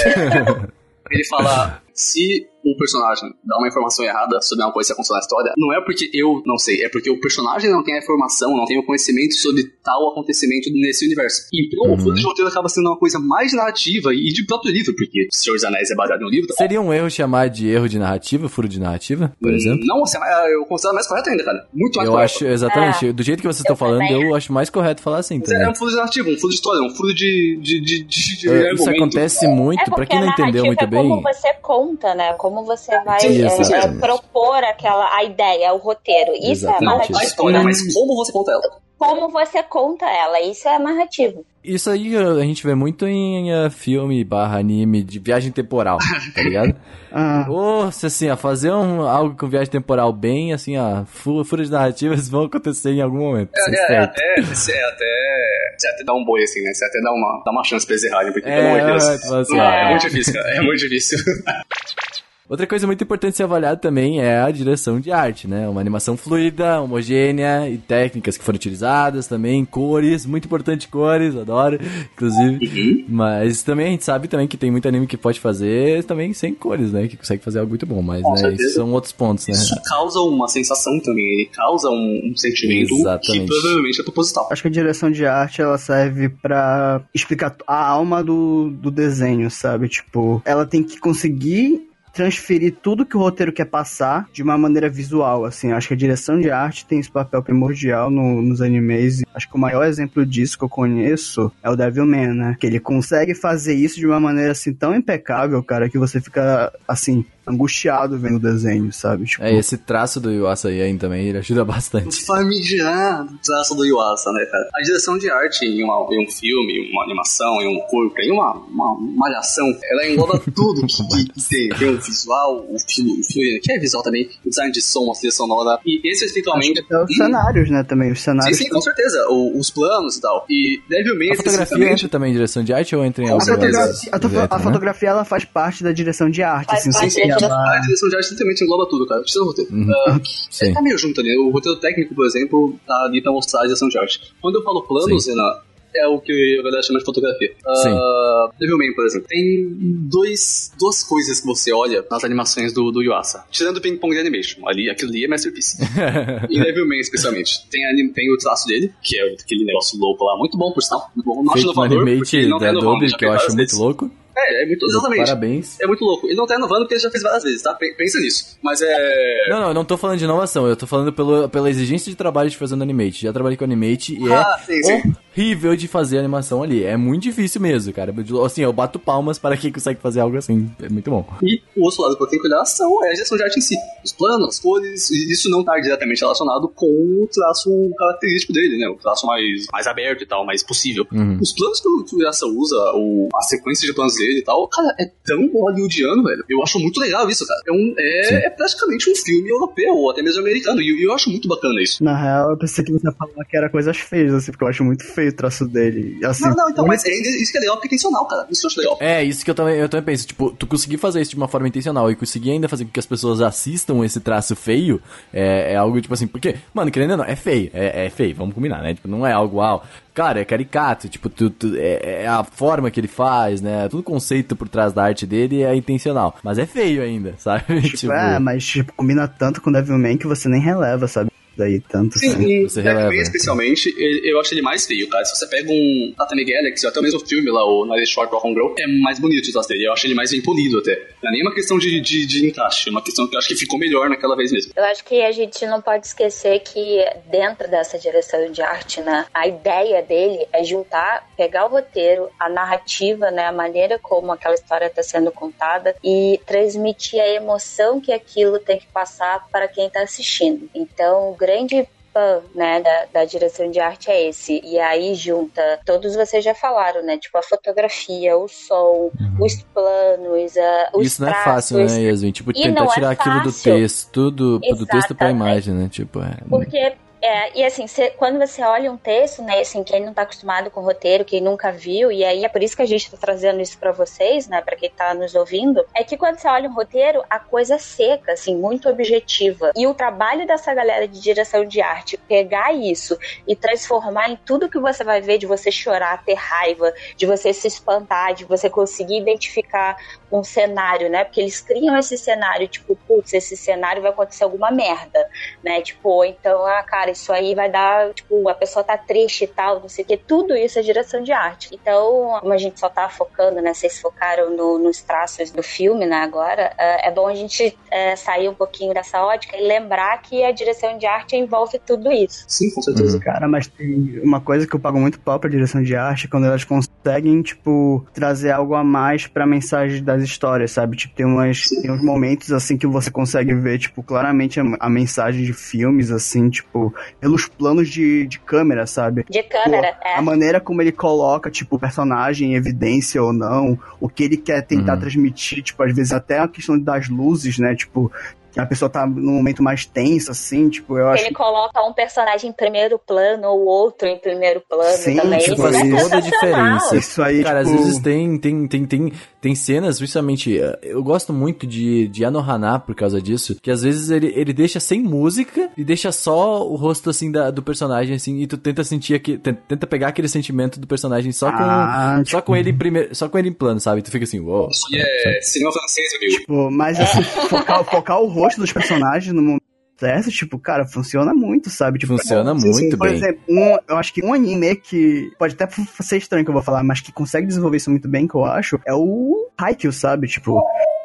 ele fala, se um personagem dá uma informação errada sobre uma coisa que aconteceu na história, não é porque eu não sei, é porque o personagem não tem a informação, não tem o conhecimento sobre tal acontecimento nesse universo. Então, Uhum. o fundo de roteiro acaba sendo uma coisa mais narrativa e de próprio livro, porque O Senhor dos Anéis é baseado em um livro. Seria um erro chamar de erro de narrativa, furo de narrativa, por exemplo? Não, assim, eu considero mais correto ainda, cara. Muito mais Eu correto. acho, exatamente, do jeito que vocês estão eu falando, eu acho mais correto falar assim É também. um fundo de narrativa, um fundo de história, um fundo de, de, de, de, de É, Isso argumento. acontece muito, É pra quem não entendeu muito é bem. como você conta, né? Como você vai Sim, é, é, propor aquela a ideia, o roteiro. Isso Exatamente. é narrativa. a história, mas como você conta ela? Como você conta ela, isso é narrativa. Isso aí uh, a gente vê muito em uh, filme barra anime de viagem temporal, tá ligado? Ah, Ou, se assim, a fazer um, algo com viagem temporal bem, assim, a furas narrativas vão acontecer em algum momento. é É, é, certo. até, você até, você até dá um boi assim, né? Você até dá uma, dá uma chance pra eles errarem, porque, É, pelo amor de Deus. é, é muito difícil, cara. É muito difícil. Outra coisa muito importante ser avaliada também é a direção de arte, né? Uma animação fluida, homogênea e técnicas que foram utilizadas também, cores, muito importante cores, adoro, inclusive. Uhum. Mas também a gente sabe também que tem muito anime que pode fazer também sem cores, né? Que consegue fazer algo muito bom, mas né, isso são outros pontos, né? Isso causa uma sensação também, ele causa um, um sentimento Exatamente. que provavelmente é proposital. Acho que a direção de arte ela serve pra explicar a alma do, do desenho, sabe? Tipo, ela tem que conseguir transferir tudo que o roteiro quer passar de uma maneira visual, assim. Acho que a direção de arte tem esse papel primordial no- nos animes. Acho que o maior exemplo disso que eu conheço é o Devilman, né? Que ele consegue fazer isso de uma maneira, assim, tão impecável, cara, que você fica, assim, angustiado vendo o desenho, sabe? Tipo, É, esse traço do Yuasa aí também, ele ajuda O bastante. famigerado traço do Yuasa, né, cara? A direção de arte em, uma- em um filme, uma animação, em um corpo, em uma, uma malhação, ela engloba tudo que, que, que tem. Tem o visual, o filme, o filme, que é visual também, o design de som, a trilha sonora, e esse especialmente... que até os cenários, né, também. Os Sim, cenários sim, com certeza. O- os planos e tal. E Devilman, A fotografia entra também em direção de arte ou entra em Com A fotografia, a, Entra, a né? fotografia ela faz parte da direção de arte, Faz assim, parte sim, da ela- direção. a direção de arte simplesmente engloba tudo, cara. Tira o roteiro. Ah, Sim. Tá meio junto ali. O roteiro técnico, por exemplo, tá ali pra mostrar a direção de arte. Quando eu falo planos, Sim. Renan, é o que a galera chama de fotografia. Uh, Devilman, por exemplo, tem dois, duas coisas que você olha nas animações do, do Yuasa. Tirando o Ping Pong Animation, ali, aquilo ali é Masterpiece. e Devilman, especialmente. Tem, ali- tem o traço dele, que é aquele negócio louco lá, muito bom, por sinal. Muito bom. Não acho inovador, porque ele não tá inovando, Adobe, já que eu acho muito vezes. louco. É, é muito, exatamente. Parabéns. É muito louco. Ele não tá inovando porque ele já fez várias vezes, tá? Pe- Pensa nisso. Mas é. Não, não, eu não tô falando de inovação, eu tô falando pelo, pela exigência de trabalho de fazer no Animate. Já trabalhei com Animate e Ah, sim, é sim. horrível de fazer animação ali. É muito difícil mesmo, cara. Assim, eu bato palmas para quem consegue fazer algo assim. É muito bom. E o outro lado que eu tenho que olhar são é a gestão de arte em si. Os planos, as cores, e isso não tá diretamente relacionado com o traço característico dele, né? O traço mais, mais aberto e tal, mais possível. Uhum. Os planos que o Yasa usa, o, a sequência de planos dele e tal, cara, é tão hollywoodiano, velho. Eu acho muito legal isso, cara. É, um, é, é praticamente um filme europeu, ou até mesmo americano, e eu, eu acho muito bacana isso. Na real, eu pensei que você ia falar que era coisas feias, assim, porque eu acho muito feio o traço dele. Assim, Não, não, então, mas é, isso que é legal porque é intencional, cara. Isso que eu acho legal. É, isso que eu também, eu também penso. Tipo, tu conseguir fazer isso de uma forma intencional e conseguir ainda fazer com que as pessoas assistam esse traço feio é, é algo, tipo assim, porque, mano, querendo ou não, é feio. É, é feio, vamos combinar, né? Tipo, não é algo, uau. Claro, é caricato, tipo, tu, tu- é, é a forma que ele faz, né? Todo o conceito por trás da arte dele é intencional. Mas é feio ainda, sabe? Tipo, é, mas tipo, combina tanto com Devilman que você nem releva, sabe? Daí tanto Sim, assim. e Você Devilman, releva. especialmente, eu acho ele mais feio, cara. Se você pega um Tatami Galaxy, ou até o mesmo filme lá, o Night Short Rock and Grow, é mais bonito o traço dele. Eu acho ele mais bem polido até. Não é nem uma questão de, de, de encaixe, é uma questão que eu acho que ficou melhor naquela vez mesmo. Eu acho que a gente não pode esquecer que dentro dessa direção de arte, né, a ideia dele é juntar, pegar o roteiro, a narrativa, né, a maneira como aquela história está sendo contada e transmitir a emoção que aquilo tem que passar para quem está assistindo. Então, o grande fã, né, da, da direção de arte é esse. E aí junta, todos vocês já falaram, né, tipo a fotografia, o som, os planos, a, os Uhum. Isso não é fácil, né, Yasmin? Tipo, E tentar é tirar aquilo do texto, do, do texto pra imagem, né? Tipo, é. Porque, é, e assim, cê- quando você olha um texto, né, assim, quem não tá acostumado com roteiro, quem nunca viu, e aí é por isso que a gente tá trazendo isso pra vocês, né, pra quem tá nos ouvindo, é que quando você olha um roteiro, a coisa é seca, assim, muito objetiva. E o trabalho dessa galera de direção de arte, pegar isso e transformar em tudo que você vai ver, de você chorar, ter raiva, de você se espantar, de você conseguir identificar um cenário, né, porque eles criam esse cenário, tipo, putz, esse cenário vai acontecer alguma merda, né, tipo, ou então, ah, cara, isso aí vai dar, tipo, a pessoa tá triste e tal, não sei o que, tudo isso é direção de arte. Então, como a gente só tá focando, né, vocês focaram no- nos traços do filme, né, agora, é, é bom a gente é, sair um pouquinho dessa ótica e lembrar que a direção de arte envolve tudo isso. Sim, com certeza. Cara, mas tem uma coisa que eu pago muito pau pra direção de arte, é quando elas conseguem, tipo, trazer algo a mais pra mensagem das histórias, sabe? Tipo, tem, umas, tem uns momentos, assim, que você consegue ver, tipo, claramente a, a mensagem de filmes, assim, tipo, pelos planos de, de câmera, sabe? De câmera, Pô, é. A maneira como ele coloca, tipo, o personagem em evidência ou não, o que ele quer tentar Uhum. transmitir, tipo, às vezes até a questão das luzes, né? Tipo, a pessoa tá num momento mais tenso, assim, tipo, eu acho Ele coloca um personagem em primeiro plano ou outro em primeiro plano Sim, também. tipo, Isso faz é isso. toda a diferença. isso aí, Cara, tipo... às vezes tem, tem, tem, tem, tem cenas, justamente, eh, eu gosto muito de, de Anohana por causa disso, que às vezes ele, ele deixa sem música e deixa só o rosto, assim, da, do personagem, assim, e tu tenta sentir aqui, tenta pegar aquele sentimento do personagem só com, ah, só tipo... com ele primeiro, só com ele em plano, sabe? Tu fica assim, uou. Wow, Isso é cinema francês, amigo. Tipo, mas assim, focar, focar o rosto dos personagens no mundo essa, tipo, cara, funciona muito, sabe? Tipo, funciona assim, muito por bem. Por exemplo, um, eu acho que um anime que pode até ser estranho que eu vou falar, mas que consegue desenvolver isso muito bem, que eu acho, é o Haikyuu, sabe? Tipo,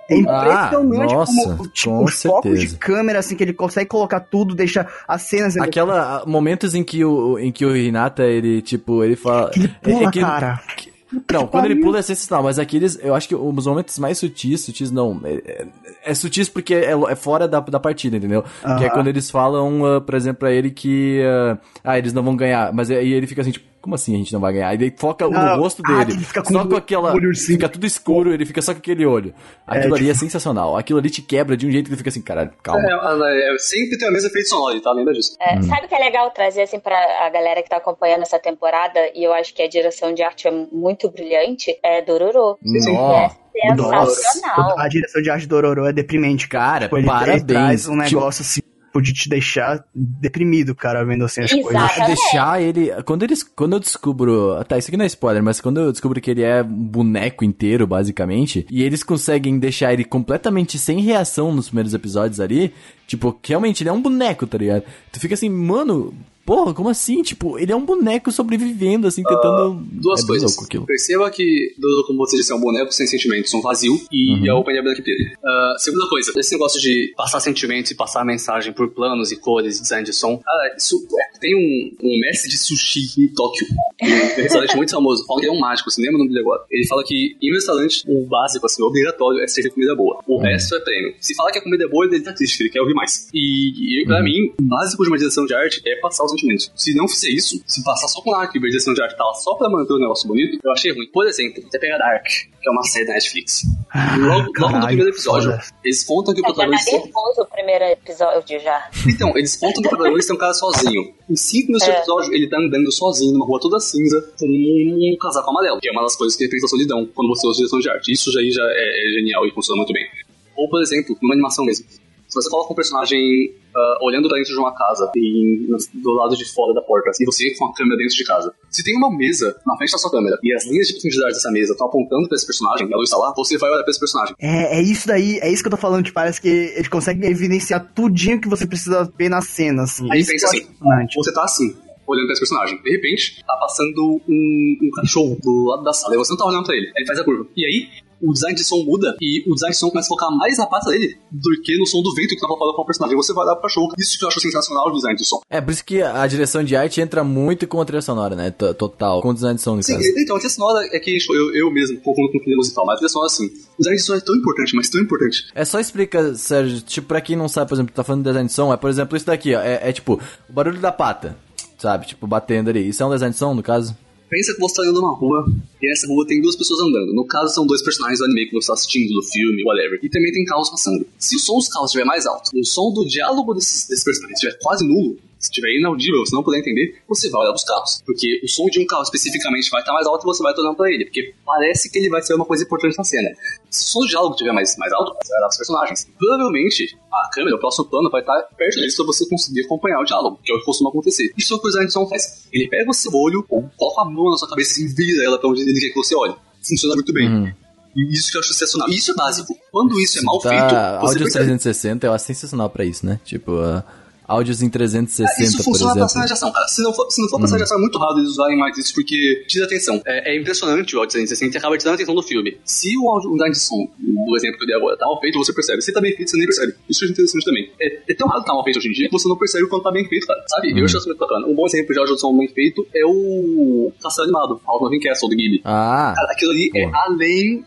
é impressionante ah, nossa, como tipo, os focos de câmera, assim, que ele consegue colocar tudo, deixa as cenas. Aquela. Momentos em que o, em que o Hinata, ele, tipo, ele fala. Que ele pula, é, que, cara. Que, não, quando ele pula é sensacional, mas aqueles, eu acho que os momentos mais sutis, sutis não, é, é, é sutis porque é, é, fora da, da partida, entendeu? Uh -huh. Que é quando eles falam, uh, por exemplo, pra ele que, uh, ah, eles não vão ganhar, mas aí ele fica assim, tipo, como assim a gente não vai ganhar? E daí foca no rosto ah, dele. Fica com só com aquela. Olho fica tudo escuro, ele fica só com aquele olho. Aquilo é, ali é tipo... é sensacional. Aquilo ali te quebra de um jeito que ele fica assim, cara, calma. É, é, sempre tem a mesma efeito sonoro, tá? Lembra disso? É, hum. Sabe o que é legal trazer assim pra a galera que tá acompanhando essa temporada, e eu acho que a direção de arte é muito brilhante, é Dororo. Nossa. É sensacional. Nossa, a direção de arte do Dororo é deprimente, cara. Tipo, parabéns. traz um negócio assim de te deixar deprimido, cara, vendo assim as Exatamente. coisas. Deixar ele. Quando eles. Quando eu descubro. Tá, isso aqui não é spoiler, mas quando eu descubro que ele é um boneco inteiro, basicamente, e eles conseguem deixar ele completamente sem reação nos primeiros episódios ali, tipo, realmente ele é um boneco, tá ligado? Tu fica assim, mano, porra, como assim? Tipo, ele é um boneco sobrevivendo, assim, tentando. Uh, duas é coisas. Perceba que, como você disse, é um boneco sem sentimentos, um vazio, e uhum. é o Penny Black dele. Uh, segunda coisa, esse negócio de passar sentimentos e passar mensagem por planos e cores, design de som. Ah, isso é, tem um, um mestre de sushi em Tóquio, um restaurante muito famoso, fala que é um mágico, assim, lembra o nome dele agora. Ele fala que em um restaurante, o básico, assim, o obrigatório é servir comida boa. O uhum. resto é prêmio. Se fala que a comida é boa, ele tá triste, ele quer ouvir mais. E, e pra uhum. mim, o básico de uma direção de arte é passar os sentimentos. Se não fizer isso, se passar só com arte e direção de arte tava só pra manter o negócio bonito, eu achei ruim. Por exemplo, você pega Dark, que é uma série da Netflix. Ah, logo, no primeiro episódio, foda. eles contam que o protagonista. Eu já nervoso o primeiro episódio já. Então, eles contam que o protagonista é um cara sozinho. Em cinco minutos é. episódio, ele tá andando sozinho numa rua toda cinza, com um, um casaco amarelo, que é uma das coisas que representa a solidão quando você usa direção de arte. Isso já, já é, é genial e funciona muito bem. Ou, por exemplo, numa animação mesmo. Se você coloca um personagem uh, olhando pra dentro de uma casa, e, do lado de fora da porta, e você com a câmera dentro de casa. Se tem uma mesa na frente da sua câmera e as linhas de profundidade dessa mesa estão apontando pra esse personagem, a luz está lá, você vai olhar pra esse personagem. É, é isso daí, é isso que eu tô falando, que parece que ele consegue evidenciar tudinho que você precisa ver na cena, assim. Aí pensa assim, você tá assim, olhando pra esse personagem. De repente, tá passando um, um, cachorro do lado da sala e você não tá olhando pra ele. Ele faz a curva. E aí, o design de som muda e o design de som começa a focar mais na pata dele do que no som do vento que tava falando com o personagem. Você vai dar pro cachorro. Isso que eu acho sensacional o design de som. É, por isso que a direção de arte entra muito com a trilha sonora, né? T Total. Com o design de som, Sim, caso. então, a trilha sonora é que eu, eu mesmo confundo com o musical, mas a trilha sonora, assim, o design de som é tão importante, mas tão importante. É só explica, Sérgio, tipo, pra quem não sabe, por exemplo, tá falando de design de som, é, por exemplo, isso daqui, ó, é, é tipo, o barulho da pata, sabe? Tipo, batendo ali. Isso é um design de som, no caso? Pensa que você está andando numa rua e nessa rua tem duas pessoas andando. No caso, são dois personagens do anime que você está assistindo, do filme, whatever. E também tem carros passando. Se o som dos carros estiver mais alto, o som do diálogo desses, desses personagens estiver quase nulo, se estiver inaudível, você não puder entender, você vai olhar os carros. Porque o som de um carro especificamente vai estar mais alto e você vai olhando pra ele. Porque parece que ele vai ser uma coisa importante na cena. Se o som do diálogo estiver mais, mais alto, você vai olhar os personagens. Provavelmente, a câmera, o próximo plano, vai estar perto deles pra você conseguir acompanhar o diálogo, que é o que costuma acontecer. Isso é o que o design de som faz. Ele pega o seu olho, ou coloca a mão na sua cabeça e vira ela pra onde ele quer que você olhe. Funciona muito bem. Uhum. E isso que eu acho sensacional. E isso é básico. Quando isso é mal tá, feito. Áudio 360 eu acho sensacional pra isso, né? Tipo, uh, áudios em 360, é, Isso funciona pra passagem de ação, cara. Se não for, se não for passagem de ação, é muito raro eles usarem mais isso, porque tira atenção. É, é impressionante o áudio 360 e acaba tirando a atenção do filme. Se o áudio design de som, o exemplo que eu dei agora, tá mal feito, você percebe. Se tá bem feito, você nem percebe. Isso é interessante também. É, é tão raro tá mal feito hoje em dia que você não percebe quando tá bem feito, cara. Sabe? Hum. Eu acho isso muito bacana. Um bom exemplo de áudio de som bem feito é o Castelo Animado, House of Castle, do Ghibli. Ah. Cara, aquilo ali é além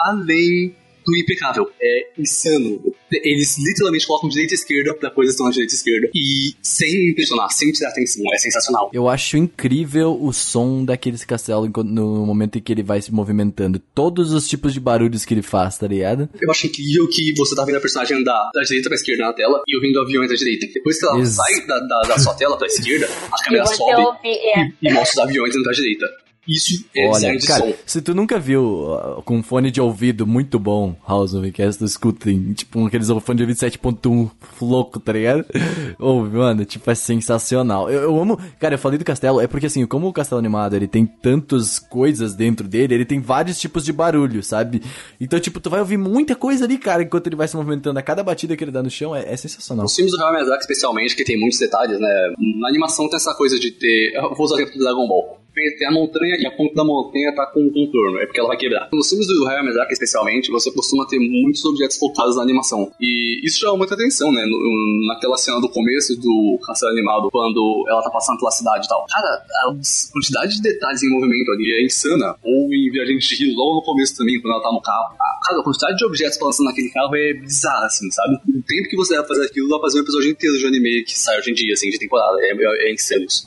além do impecável. É insano. Eles literalmente colocam direita e esquerda pra coisas estão na direita e esquerda. E sem impressionar, sem tirar atenção. É sensacional. Eu acho incrível o som daqueles castelos no momento em que ele vai se movimentando. Todos os tipos de barulhos que ele faz, tá ligado? Eu acho incrível que você tá vendo a personagem andar da direita pra esquerda na tela e ouvindo aviões da direita. Depois que ela Ex sai da, da, da sua tela pra esquerda, a câmera sobe ouve, é. e, e mostra os aviões indo da direita. Isso é Olha, cara, som. se tu nunca viu uh, com um fone de ouvido muito bom House of Cast, tu escuta em, tipo, aqueles fone de ouvido 7.1 louco, tá ligado? Ouve, mano, tipo, é sensacional. Eu, eu amo, cara, eu falei do castelo, é porque assim, como o castelo animado, ele tem tantas coisas dentro dele, ele tem vários tipos de barulho, sabe? Então, tipo, tu vai ouvir muita coisa ali, cara, enquanto ele vai se movimentando. A cada batida que ele dá no chão é, é sensacional. Os filmes do Hayao Miyazaki, especialmente, que tem muitos detalhes, né? Na animação tem essa coisa de ter... Eu vou usar o exemplo do Dragon Ball. Tem a montanha e a ponta da montanha tá com um contorno, é porque ela vai quebrar. Nos filmes do Hayao Miyazaki, especialmente, você costuma ter muitos objetos focados na animação. E isso chama muita atenção, né? No- naquela cena do começo do Castelo Animado, quando ela tá passando pela cidade e tal. Cara, a quantidade de detalhes em movimento ali é insana. Ou em Viajante de Rio, logo no começo também, quando ela tá no carro. Ah, Cara, a quantidade de objetos balançando naquele carro é bizarra, assim, sabe? O tempo que você vai fazer aquilo, pra fazer um episódio inteiro de anime que sai hoje em dia, assim, de temporada. É, é, é insano isso.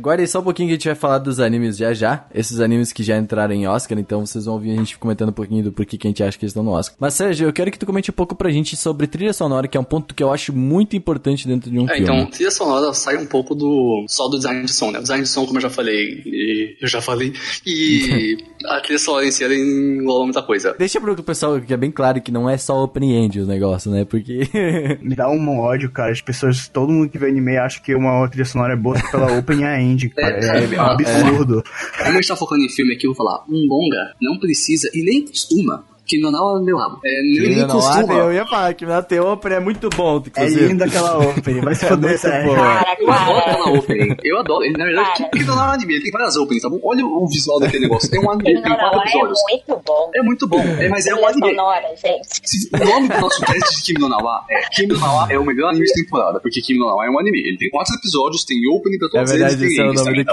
Guarda aí só um pouquinho que a gente vai falar dos animes já já. Esses animes que já entraram em Oscar, então vocês vão ouvir a gente comentando um pouquinho do porquê que a gente acha que eles estão no Oscar. Mas, Sérgio, eu quero que tu comente um pouco pra gente sobre trilha sonora, que é um ponto que eu acho muito importante dentro de um É, filme. então, trilha sonora sai um pouco do só do design de som, né? O design de som, como eu já falei, e eu já falei, e a trilha sonora em si ela engloba muita coisa. Deixa pro pessoal que é bem claro que não é só opening end o negócio, né? Porque. Me dá um ódio, cara. As pessoas, todo mundo que vê anime acha que uma trilha sonora é boa pela open e end, cara. É, é um absurdo. Como a gente tá focando em filme aqui, eu vou falar, um longa não precisa e nem costuma. É meu rabo. É, nem, nem não, costuma. eu ia falar The Opera é muito bom, É inclusive. linda aquela open. Vai se foder, muito Sérgio. boa. Cara, Eu adoro aquela opening. Eu adoro. Ele, na verdade, não é um anime, ele tem várias openings, tá bom? Olha o visual daquele negócio. Tem um anime, tem quatro não, é episódios. muito bom. É muito bom, é, mas é um anime. sonora, gente. O nome do nosso teste de Kimi no Nawa é Kimi no Nawa é o melhor anime de temporada, porque Kimi no Nawa é um anime. Ele tem quatro episódios, tem opening pra É todos verdade, eles, esse é tem o nome tá.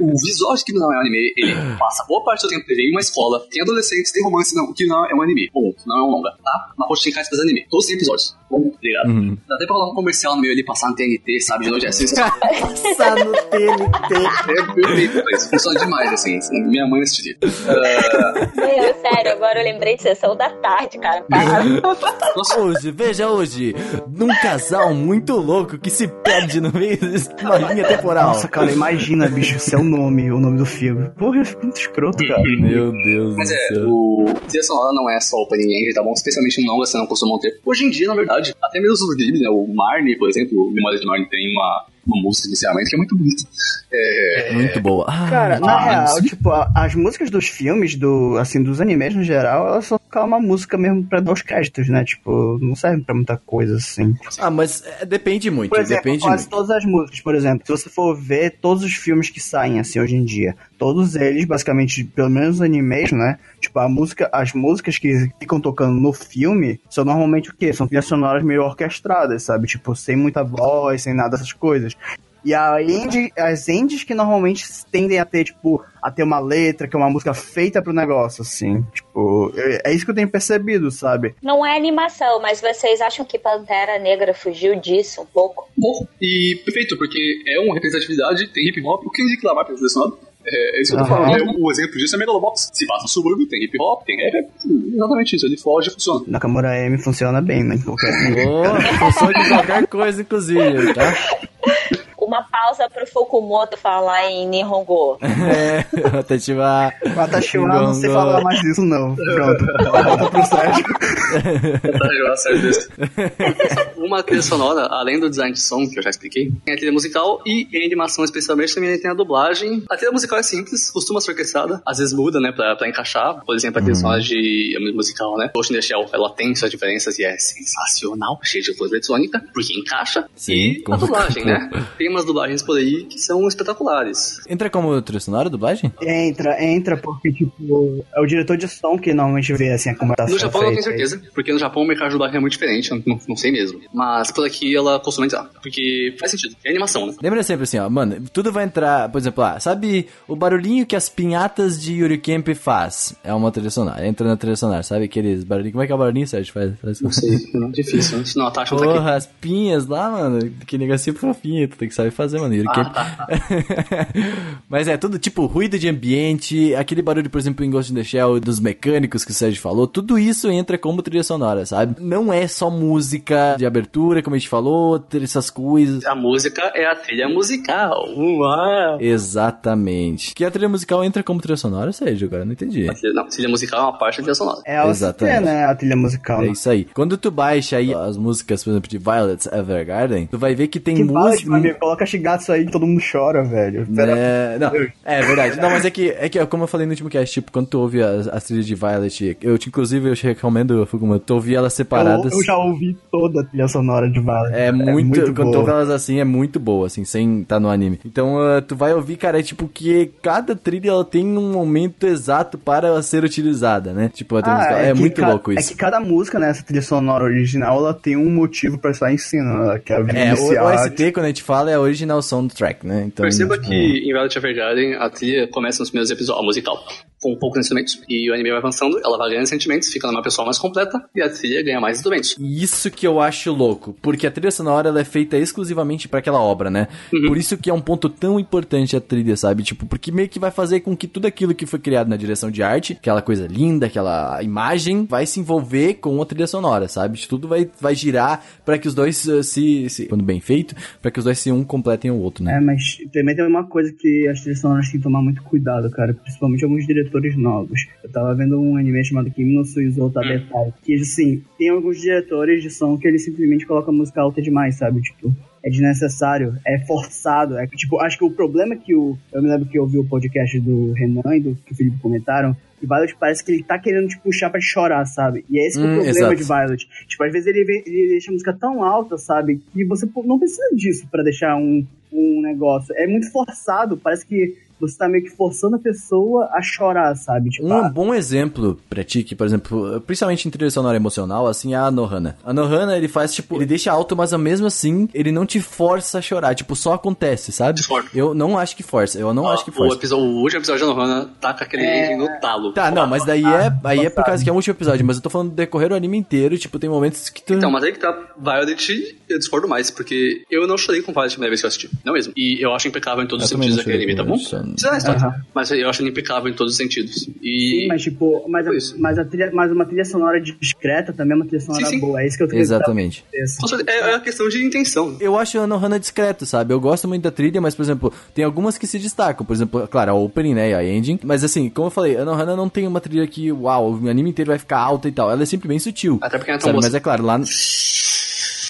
O visual de Kimi no Nawa é um anime, ele passa boa parte do tempo dele em uma escola, tem adolescentes, tem romance, não, o Kimi no Nawa é um anime. Bom, não é um longa, tá? Na rotina caixa dos anime. Todos têm episódios. Bom, obrigado. Uhum. Dá até pra rolar um comercial no meio ali, passar no TNT, sabe? De noite é sensacional. Passar no TNT. É perfeito isso. Funciona demais, assim. assim, Minha mãe assistiria. Ah, Meu, sério, agora eu lembrei de sessão da tarde, cara. Nossa, Hoje, veja hoje, num casal muito louco que se perde no meio de uma linha temporal. Nossa, cara, imagina, bicho, seu nome, o nome do filme. Porra, eu fico muito escroto, cara. Meu Deus Mas do é, céu. o trilha sonora não é só opening engine, tá bom? Especialmente em longa, você não costuma ter. Hoje em dia, na verdade, até mesmo os games, né? O Marnie, por exemplo, o Memória de Marnie tem uma, uma música inicialmente que é muito bonita. É, Muito boa. Ah, Cara, na Ah, real, tipo, a- as músicas dos filmes, do, assim, dos animes no geral, elas só ficam uma música mesmo pra dar os créditos, né? Tipo, não servem pra muita coisa, assim. Ah, mas é, depende muito, Por exemplo, depende quase muito. todas as músicas, por exemplo, se você for ver todos os filmes que saem, assim, hoje em dia, todos eles, basicamente, pelo menos os animes, né? Tipo, a música, as músicas que ficam tocando no filme são normalmente o quê? São trilhas sonoras meio orquestradas, sabe? Tipo, sem muita voz, sem nada dessas coisas. E a indie, as indies que normalmente tendem a ter, tipo, a ter uma letra, que é uma música feita pro negócio, assim. Tipo, é é isso que eu tenho percebido, sabe? Não é animação, mas vocês acham que Pantera Negra fugiu disso um pouco? bom, e perfeito, porque é uma representatividade, tem hip hop, o Kendrick Lamar pela trilha sonora. É, é isso que eu tô falando. né? O exemplo disso é Megalobox. Se passa no subúrbio, tem hip hop, tem rap. é Exatamente isso. Ele foge e funciona. Nakamura M funciona bem, né? em Qualquer... Oh, funciona com qualquer coisa, inclusive, tá? Uma pausa pro Fukumoto falar em Nihongo. É, Tatiba. Watashi wa não sei falar mais disso, não. Pronto. Volta pro Sérgio. Tá, acerto isso. Uma trilha sonora, além do design de som, que eu já expliquei, tem a trilha musical e em animação especialmente também tem a dublagem. A trilha musical é simples, costuma ser orquestrada, às vezes muda, né, pra, pra encaixar. Por exemplo, a trilha sonora de a musical, né, Ghost in the Shell, ela tem suas diferenças e é sensacional, cheia de coisa eletrônica, porque encaixa. Sim, e a dublagem, né? Tem umas dublagens por aí que são espetaculares. Entra como trilha sonora, dublagem? Entra, entra, porque, tipo, é o diretor de som que normalmente vê, assim, a tá No Japão eu tenho certeza, porque no Japão o mercado de dublagem é muito diferente, não, não sei mesmo. Mas por aqui ela costuma entrar, porque faz sentido, é animação, né? Lembra sempre assim, ó, mano, tudo vai entrar, por exemplo, ah, sabe o barulhinho que as pinhatas de Yuri Camp faz? É uma trilha sonora, entra na trilha sonora, sabe aqueles barulhinhos, como é que é o barulhinho, Sérgio? Faz, faz Não sei, não é difícil, né? senão a taxa não tá aqui. Porra, as pinhas lá, mano, que negocinho fofinho, tu tem que saber fazer é maneiro. Ah, que é- tá. Mas é tudo tipo ruído de ambiente, aquele barulho, por exemplo, em Ghost in the Shell dos mecânicos que o Sérgio falou, tudo isso entra como trilha sonora, sabe? Não é só música de abertura, como a gente falou, ter essas coisas. A música é a trilha musical. Uau! Exatamente. Que a trilha musical entra como trilha sonora, Sérgio? Agora não entendi. A trilha, não, a trilha musical é uma parte da trilha sonora. É Exatamente. né? A trilha musical. É né? isso aí. Quando tu baixa aí as músicas, por exemplo, de Violet's Evergarden, tu vai ver que tem música. coloca Shigatsu aí todo mundo chora, velho. Pera- É, não, é verdade. Não, mas é que, é que, como eu falei no último cast, tipo, quando tu ouve as, as trilhas de Violet, eu te, inclusive, eu te recomendo, Fuguma, tu ouvir elas separadas. Eu, eu já ouvi toda a trilha sonora de Violet. É muito, quando tu ouve elas assim, é muito boa, assim, sem estar no anime. Então, ah, tu vai ouvir, cara, é tipo que cada trilha ela tem um momento exato para ser utilizada, né? Tipo, Ah, musical. é, que muito louco isso. É que cada música nessa trilha sonora original, ela tem um motivo pra estar em cena, né? que é a É, o, o ST, quando a gente fala, é a original soundtrack, né? Então, Perceba tipo, que em Violet Evergarden a trilha começa nos primeiros episódios, a musical, com poucos instrumentos. E o anime vai avançando, ela vai ganhando sentimentos, fica numa pessoa mais completa, e a trilha ganha mais instrumentos. Isso que eu acho louco, porque a trilha sonora ela é feita exclusivamente pra aquela obra, né? Por isso que é um ponto tão importante a trilha, sabe? Tipo, porque meio que vai fazer com que tudo aquilo que foi criado na direção de arte, aquela coisa linda, aquela imagem, vai se envolver com a trilha sonora, sabe? Tudo vai, vai girar pra que os dois uh, se, se, quando bem feito, pra que os dois se um completem o outro, né? É, mas também tem uma coisa que as trilhas sonoras têm que tomar muito cuidado, cara. Principalmente alguns diretores novos. Eu tava vendo um anime chamado Kimi no Suizo Tabetai. Que, assim, tem alguns diretores de som que eles simplesmente colocam música alta demais, sabe? Tipo, é desnecessário, é forçado. É tipo, acho que o problema é que o. Eu me lembro que eu ouvi o podcast do Renan e do que o Felipe comentaram. Que Violet parece que ele tá querendo te puxar pra chorar, sabe? E é esse que é Hum, o problema exato. de Violet. Tipo, às vezes ele, vem- ele deixa a música tão alta, sabe? Que você não precisa disso pra deixar um, um negócio. É muito forçado, parece que você tá meio que forçando a pessoa a chorar, sabe? Tipo, Um ah, bom exemplo pra ti, que, por exemplo, principalmente em trilha sonora emocional, assim, é a Nohana. A Nohana, ele faz, tipo, ele deixa alto, mas mesmo assim, ele não te força a chorar. Tipo, só acontece, sabe? Discordo. Eu não acho que força, eu não acho que o, força. episódio, o último episódio da Nohana tá com aquele É. no talo. Tá, não, mas daí é, aí é por causa que é um último episódio, mas eu tô falando do decorrer o anime inteiro, tipo, tem momentos que tu... Então, mas aí que tá Violet, eu discordo mais, porque eu não chorei com Violet a primeira vez que eu assisti. Não mesmo. E eu acho impecável em todos os Eu também sentidos daquele anime, tá bom? Isso é a história. Aham. Mas eu acho ele impecável em todos os sentidos. E. Sim, mas tipo, mas, a, mas, a trilha, mas uma trilha sonora discreta também é uma trilha sonora Sim, sim. boa. É isso que eu tô Exatamente. É, é a questão de intenção. Eu acho a Nohana discreto, sabe? Eu gosto muito da trilha, mas, por exemplo, tem algumas que se destacam. Por exemplo, claro, a opening, né? e A ending. Mas, assim, como eu falei, a Nohana não tem uma trilha que, uau, o anime inteiro vai ficar alta e tal. Ela é sempre bem sutil. Até porque não é tão sabe? boa Mas é claro, lá...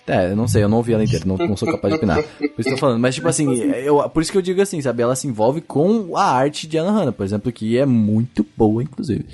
É, eu não sei, eu não ouvi ela inteira, não, não sou capaz de opinar. Por isso que eu tô falando. Mas, tipo assim, eu, por isso que eu digo assim, sabe? Ela se envolve com a arte de Anohana, por exemplo, que é muito boa, inclusive.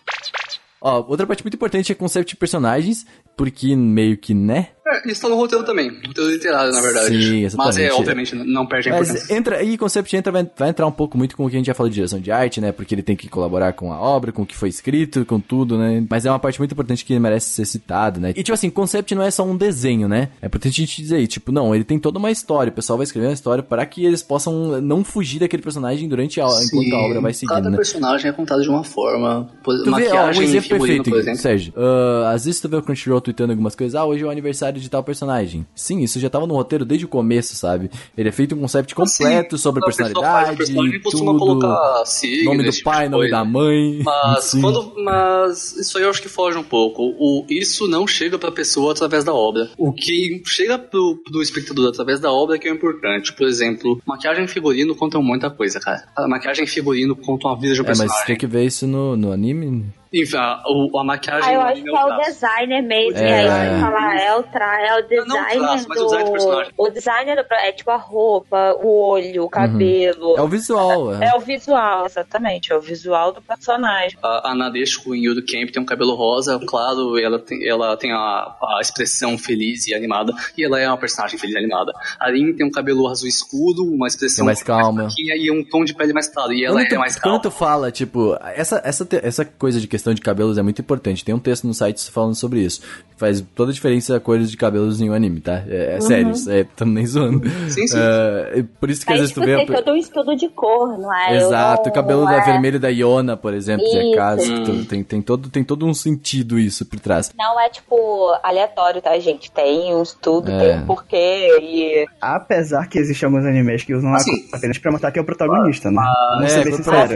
Ó, outra parte muito importante é conceito de personagens, porque meio que, né? Isso tá no roteiro também. Roteiro literário, na verdade. Sim, Mas exatamente. é, obviamente, não perde a Mas importância. entra aí, concept entra, vai, vai entrar um pouco muito com o que a gente já falou de direção de arte, né? Porque ele tem que colaborar com a obra, com o que foi escrito, com tudo, né? Mas é uma parte muito importante que merece ser citado, né? E tipo assim, concept não é só um desenho, né? É importante a gente dizer aí, tipo, não, ele tem toda uma história, o pessoal vai escrever uma história para que eles possam não fugir daquele personagem durante a, enquanto a obra vai seguindo, Cada né? personagem é contado de uma forma. Tu vê, ó, um maquiagem, exemplo perfeito, por exemplo. Sérgio. Ah, às vezes tu vê o Crunchyroll tweetando algumas coisas, ah, hoje é o aniversário de tal personagem. Sim, isso já tava no roteiro desde o começo, sabe? Ele é feito um concept completo Assim, sobre a personalidade, personagem, tudo, colocar nome do tipo pai, nome da mãe. Mas, Sim. quando, mas isso aí eu acho que foge um pouco. O, isso não chega pra pessoa através da obra. O que chega pro, pro espectador através da obra é que é importante. Por exemplo, maquiagem e figurino contam muita coisa, cara. A maquiagem e figurino contam a vida de um É, mas personagem. tem que ver isso no, no anime. Enfim, a, o- a maquiagem Ah, eu acho anime que é é o traço. designer mesmo. É. É, isso que falar, é o tra é o Não, designer traço, mas o do. design do personagem. O designer do. É tipo a roupa, o olho, o cabelo. É o visual, é. É o visual, exatamente. É o visual do personagem. A, a Nadeshiko em Yudo Camp tem um cabelo rosa, claro, ela tem, ela tem a, a expressão feliz e animada, e ela é uma personagem feliz e animada. A Rin tem um cabelo azul escuro, uma expressão É mais calma. fraquinha e um tom de pele mais claro, e ela Quando tu, é mais quando calma. tu fala, tipo, essa, essa, essa coisa de questão questão de cabelos é muito importante. Tem um texto no site falando sobre isso. Faz toda a diferença a cores de cabelos em um anime, tá? É, é uhum. sério, isso é, tamo nem zoando. Sim, sim. Uh, por isso que às vezes tu vê. Tem todo um estudo de cor, não é? Exato, o cabelo da é... vermelho da Iona, por exemplo, isso. de Akazu, hum. tem, tem, todo, tem todo um sentido isso por trás. Não é tipo aleatório, tá, gente? Tem um estudo, é. tem um porquê e. Apesar que existem alguns animes que usam assim, apenas pra mostrar que é o protagonista, né? Ah, Vamos é, ser bem sincero.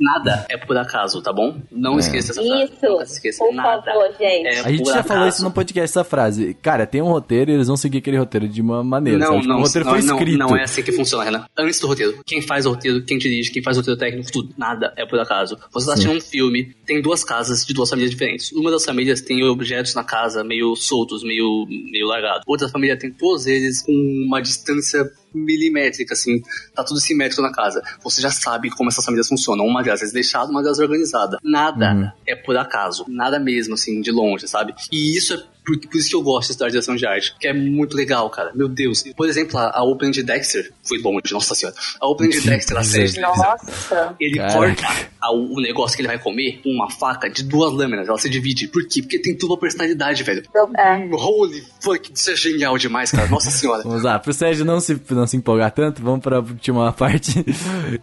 Nada é por acaso, tá bom? Não é. esqueça essa frase. Isso, esqueça. Por nada favor, gente. É a gente já falou isso no podcast, essa frase. Cara, tem um roteiro e eles vão seguir aquele roteiro de uma maneira. Não, tipo, não, o roteiro não, foi escrito. Não, não é assim que funciona, Renan. Antes do roteiro, quem faz o roteiro, quem dirige, quem faz o roteiro técnico, tudo. Nada é por acaso. Você tá assistindo um filme, tem duas casas de duas famílias diferentes. Uma das famílias tem objetos na casa meio soltos, meio, meio largados. Outra família tem todos eles com uma distância milimétrica, assim, tá tudo simétrico na casa. Você já sabe como essas famílias funcionam. Uma delas é deixada, uma delas é organizada. Nada uhum. é por acaso. Nada mesmo, assim, de longe, sabe? E isso é por, por, isso que eu gosto de estudar direção de arte, que é muito legal, cara. Meu Deus. Por exemplo, a, a Open de Dexter, foi bom, nossa senhora. A Open de Dexter, a série Nossa. Ele cara. corta a, o negócio que ele vai comer com uma faca de duas lâminas, ela se divide. Por quê? Porque tem tudo a personalidade, velho. É. Holy fuck, isso é genial demais, cara. Nossa senhora. vamos lá, pro Sérgio não se, não se empolgar tanto, vamos pra última parte,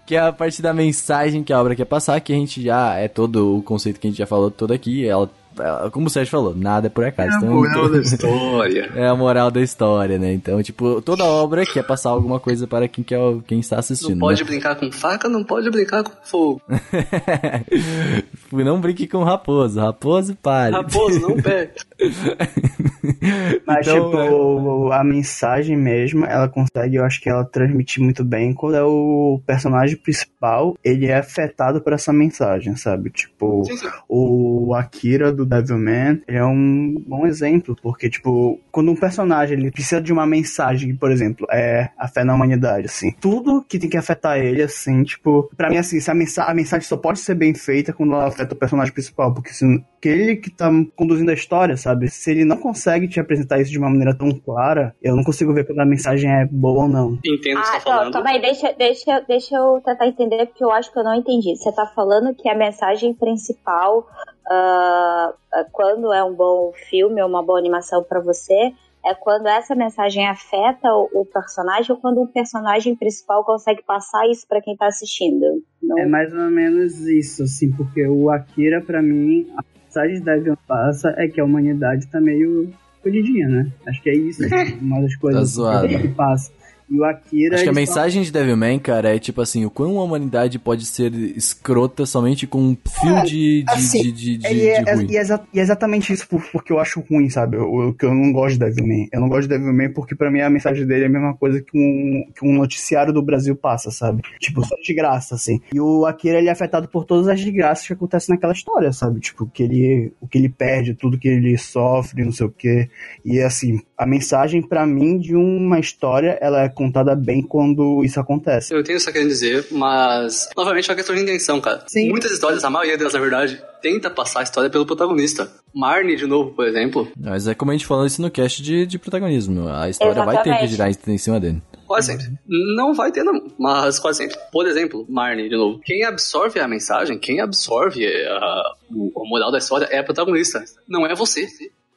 que é a parte da mensagem que a obra quer passar, que a gente já, é todo o conceito que a gente já falou todo aqui, ela como o Sérgio falou, nada é por acaso. É a então, moral da história. É a moral da história, né? Então, tipo, toda obra quer passar alguma coisa para quem, quer, quem está assistindo. Não pode né? brincar com faca, não pode brincar com fogo. não brinque com raposo. Raposo, pare. Raposo, não pega. Mas, então, tipo, é... a mensagem mesmo, ela consegue, eu acho que ela transmite muito bem quando é o personagem principal, ele é afetado por essa mensagem, sabe? Tipo, sim, sim. o Akira do do Devilman é um bom exemplo, porque, tipo, quando um personagem ele precisa de uma mensagem, por exemplo, é a fé na humanidade, assim, tudo que tem que afetar ele, assim, tipo, pra mim, assim, a, mensa a mensagem só pode ser bem feita quando ela afeta o personagem principal, porque se aquele que tá conduzindo a história, sabe, se ele não consegue te apresentar isso de uma maneira tão clara, eu não consigo ver quando a mensagem é boa ou não. Entendo o que ah, você tá falando. Calma aí, deixa, deixa, deixa eu tentar entender, porque eu acho que eu não entendi. Você tá falando que a mensagem principal uh, quando é um bom filme ou uma boa animação para você é quando essa mensagem afeta o, personagem ou quando o personagem principal consegue passar isso para quem tá assistindo. Não... É mais ou menos isso, assim, porque o Akira, para mim, a mensagem da passa é que a humanidade tá meio fodidinha, né? Acho que é isso, uma das coisas tá que passa. E o Akira. Acho que a mensagem só... de Devilman, cara, é tipo assim: o quão a humanidade pode ser escrota somente com um fio é, de, de, assim, de, de, de, é, é, e, é, e é exatamente isso porque eu acho ruim, sabe? Que eu não gosto de Devilman. Eu não gosto de Devilman porque pra mim a mensagem dele é a mesma coisa que um, que um noticiário do Brasil passa, sabe? Tipo, só de graça, assim. E o Akira, ele é afetado por todas as desgraças que acontecem naquela história, sabe? Tipo, que ele, o que ele perde, tudo que ele sofre, não sei o quê. E assim, a mensagem para mim de uma história, ela é contada bem quando isso acontece. Eu tenho isso a querer dizer, mas novamente é uma questão de intenção, cara. Sim. Muitas histórias, a maioria delas, na verdade, tenta passar a história pelo protagonista. Marnie, de novo, por exemplo. Mas é como a gente falou isso no cast de, de protagonismo. A história Exatamente. vai ter que girar em cima dele. Quase sempre. Não vai ter, não, mas quase sempre. Por exemplo, Marnie, de novo. Quem absorve a mensagem, quem absorve a, a moral da história é a protagonista. Não é você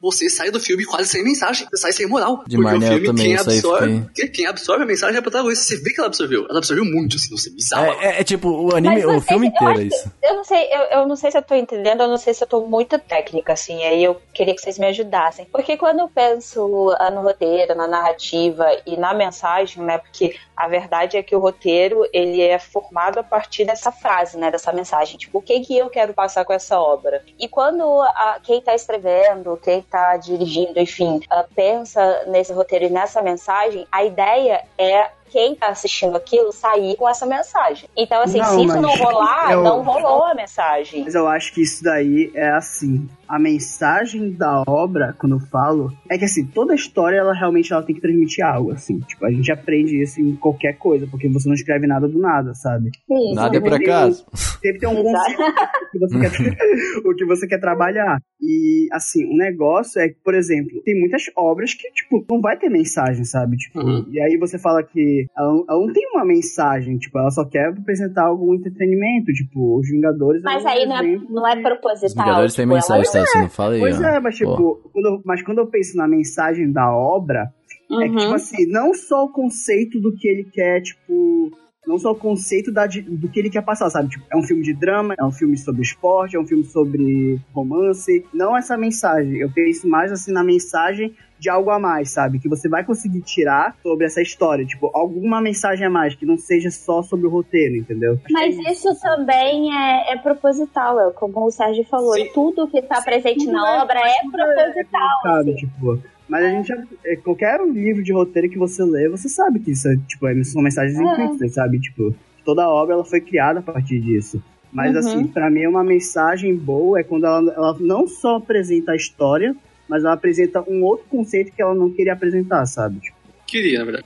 você sai do filme quase sem mensagem. Você sai sem moral. De porque o filme, também, quem absorve, fiquei... quem absorve a mensagem é a protagonista. Você vê que ela absorveu. Ela absorveu muito, assim, não sei, bizarro. É, é, é, tipo, o anime, o filme inteiro é isso. Eu não sei, eu, eu não sei se eu tô entendendo, eu não sei se eu tô muito técnica, assim, aí eu queria que vocês me ajudassem. Porque quando eu penso ah, no roteiro, na narrativa e na mensagem, né, porque a verdade é que o roteiro, ele é formado a partir dessa frase, né, dessa mensagem, tipo, o que que eu quero passar com essa obra? E quando a, quem tá escrevendo, quem está dirigindo, enfim, uh, pensa nesse roteiro e nessa mensagem, a ideia é quem tá assistindo aquilo sair com essa mensagem. Então, assim, não, se isso não rolar, eu... não rolou a mensagem. Mas eu acho que isso daí é assim a mensagem da obra, quando eu falo, é que assim, toda história ela realmente ela tem que transmitir algo, assim. Tipo, a gente aprende isso em qualquer coisa, porque você não escreve nada do nada, sabe? Sim, nada é por acaso. Sempre tem um conceito que você quer, o que você quer trabalhar. E assim, o um negócio é que, por exemplo, tem muitas obras que, tipo, não vai ter mensagem, sabe? Tipo, uhum. e aí você fala que ela, não- ela não tem uma mensagem, tipo, ela só quer apresentar algum entretenimento, tipo, os Vingadores. Mas é um aí não é, não é proposital. Os Vingadores tipo, ela mensagem, tá? Você não fala aí, Pois ó. é, mas tipo, Pô. quando eu, mas quando eu penso na mensagem da obra, é que, Uhum. tipo assim, não só o conceito do que ele quer, tipo. Não só o conceito da, do que ele quer passar, sabe? Tipo, é um filme de drama, é um filme sobre esporte, é um filme sobre romance. Não essa mensagem. Eu penso mais assim na mensagem de algo a mais, sabe? Que você vai conseguir tirar sobre essa história. Tipo, alguma mensagem a mais, que não seja só sobre o roteiro, entendeu? Mas isso também é, é proposital, é como o Sérgio falou. Sim. Tudo que está presente na é- obra é é- proposital. sabe? assim. Tipo, mas a gente é, qualquer livro de roteiro que você lê, você sabe que isso é, tipo, é- são mensagens É. implícitas, sabe? Tipo, toda a obra ela foi criada a partir disso. Mas Uhum. assim, pra mim uma mensagem boa é quando ela, ela não só apresenta a história, mas ela apresenta um outro conceito que ela não queria apresentar, sabe? Tipo, Queria, na verdade.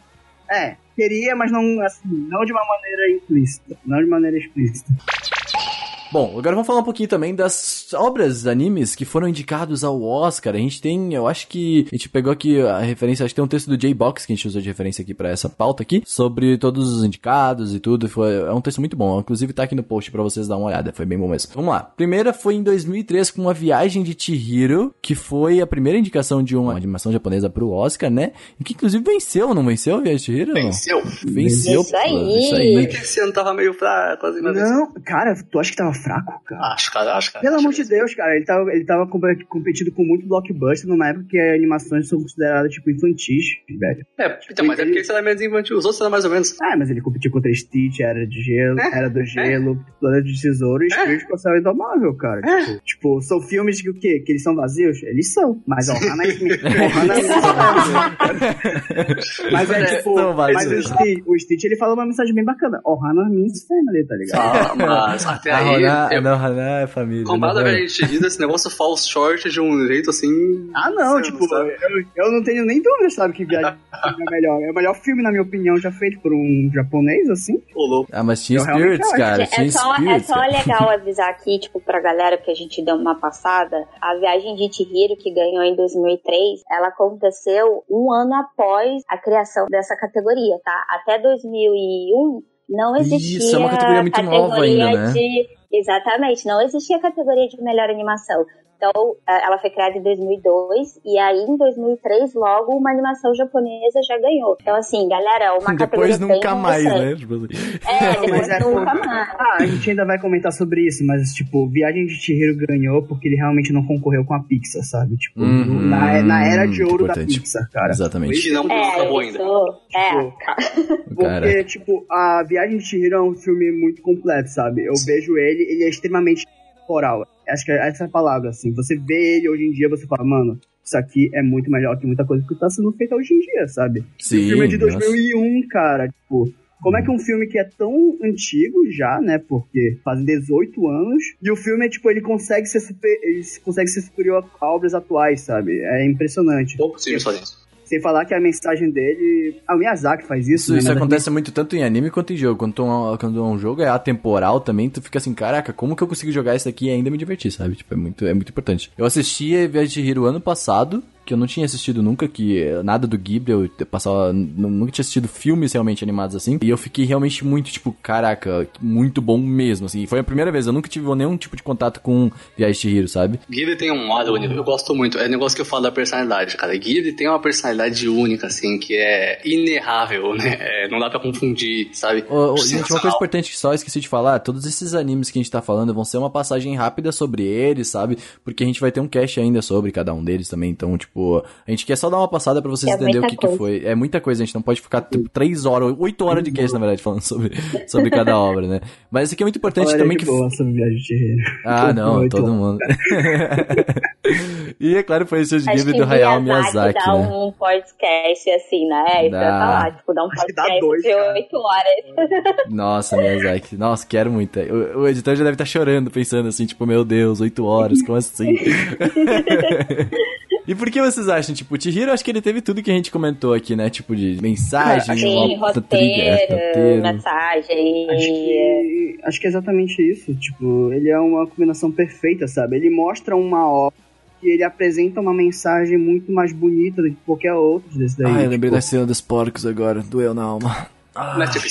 é, queria, mas não assim, não de uma maneira implícita, não de maneira explícita. Bom, agora vamos falar um pouquinho também das obras, animes que foram indicados ao Oscar. A gente tem, eu acho que a gente pegou aqui a referência, acho que tem um texto do J-Box que a gente usou de referência aqui pra essa pauta aqui, sobre todos os indicados e tudo. Foi, é um texto muito bom, inclusive tá aqui no post pra vocês dar uma olhada, foi bem bom mesmo. Vamos lá. Primeira foi em 2003 com uma viagem de Chihiro, que foi a primeira indicação de uma animação japonesa pro Oscar, né? E que inclusive venceu, não venceu a viagem de Chihiro? Venceu. Venceu. Isso aí. Isso aí. que esse ano tava meio fraco, assim? Não, cara, tu acha que tava fraco, cara? Acho, cara, acho, cara. Pelo acho amor de Deus, cara, ele tava, ele tava compe- competindo com muito blockbuster numa época que as animações são consideradas, tipo, infantis, velho. É, então, mas é porque esse era menos infantil, os outros eram mais ou menos. Ah, mas ele competiu contra Stitch, Era de Gelo, É, Era do Gelo, Planeta de Tesouro e Spirit com Céu Indomável, cara. É. Tipo, tipo, são filmes que o quê? Que eles são vazios? Eles são. Mas, ó, Hannah Smith. Hannah Mas é, tipo, São mas o. Stitch, o Stitch, ele falou uma mensagem bem bacana. Ó, Hannah Means Family, tá ligado? Ah, mas até aí. Haná, eu- não, Haná é família. Comparado não a é? Viagem de Chihiro, esse negócio falls short de um jeito assim. Ah, não, Sim, tipo, sabe? eu, eu não tenho nem dúvida, sabe, que Viagem é o melhor. É o melhor filme, na minha opinião, já feito por um japonês, assim. Ô, louco. Ah, mas tinha Eu Spirits, cara. É Tinha só, é Spirits. só cara. legal avisar aqui, tipo, pra galera que a gente deu uma passada, a viagem de Chihiro, que ganhou em 2003, ela aconteceu um ano após a criação dessa categoria, tá? Até 2001 não existia Isso, é uma categoria muito nova categoria ainda, né? de... Exatamente, não existia categoria de melhor animação. Então, eh, ela foi criada em 2002 e aí em 2003 logo uma animação japonesa já ganhou. Então assim, galera, é uma Depois nunca mais, né? Tipo assim. É, depois mas é- nunca mais. Ah, a gente ainda vai comentar sobre isso, mas, tipo, Viagem de Chihiro ganhou porque ele realmente não concorreu com a Pixar, sabe? Tipo, Uhum, na, na era de ouro da. Pixar, cara. Exatamente. Original não É, acabou ainda. é, Tipo. Porque, tipo, a Viagem de Chihiro é um filme muito completo, sabe? Eu vejo ele, ele é extremamente temporal. Acho que essa é a palavra, assim. Você vê ele hoje em dia, você fala, mano, isso aqui é muito melhor que muita coisa que tá sendo feita hoje em dia, sabe? Sim. o filme é de nossa. 2001, cara. Tipo, como é que um filme que é tão antigo já, né? Porque faz 18 anos, e o filme é tipo, ele consegue ser super, ele consegue ser superior a obras atuais, sabe? É impressionante. Poucos filmes fazem isso. Sem falar que a mensagem dele. O Miyazaki faz isso, Isso, né? isso a acontece muito tanto em anime quanto em jogo. Quando, tu- quando um jogo é atemporal também, tu fica assim, caraca, como que eu consigo jogar isso aqui e ainda me divertir, sabe? Tipo, é muito, é muito importante. Eu assisti a Viagem de Hiro ano passado, que eu não tinha assistido nunca, que eh, nada do Ghibli, eu passava, nu- nunca tinha assistido filmes realmente animados assim, e eu fiquei realmente muito, tipo, caraca, muito bom mesmo, assim. Foi a primeira vez, eu nunca tive nenhum tipo de contato com Viagem de Hiro, sabe? Ghibli tem um lado único, eu gosto muito. É negócio que eu falo da personalidade, cara. Ghibli tem uma personalidade única, assim, que é inerrável, né? É, não dá pra confundir, sabe? Ô, ô, gente, uma coisa importante que só esqueci de falar, todos esses animes que a gente tá falando vão ser uma passagem rápida sobre eles, sabe? Porque a gente vai ter um cast ainda sobre cada um deles também, então, tipo, a gente quer só dar uma passada pra vocês É entenderem o que, que foi. É muita coisa, a gente não pode ficar tipo, três horas, oito horas de cast, na verdade, falando sobre, sobre cada obra, né? Mas isso aqui é muito importante também que... boa sobre Viagem de. Ah, não, todo horas. mundo. e é claro, foi esse o que do Hayao Miyazaki dá né? um podcast assim, né? Isso que Dá. falar, tipo, dá um que podcast dois, de oito horas. Nossa, Miyazaki. Nossa, quero muito. O, o editor já deve estar chorando, pensando assim, tipo, meu Deus, oito horas, como assim? e por que vocês acham? Tipo, o Chihiro, acho que ele teve tudo que a gente comentou aqui, né? Tipo, de mensagem, Sim, uma trilha, é, roteiro, roteiro. mensagem. Acho que, acho que é exatamente isso. Tipo, ele é uma combinação perfeita, sabe? Ele mostra uma obra e ele apresenta uma mensagem muito mais bonita do que qualquer outro desse daí. Ah, eu lembrei tipo, da cena dos porcos agora, doeu na alma. Mas, tipo.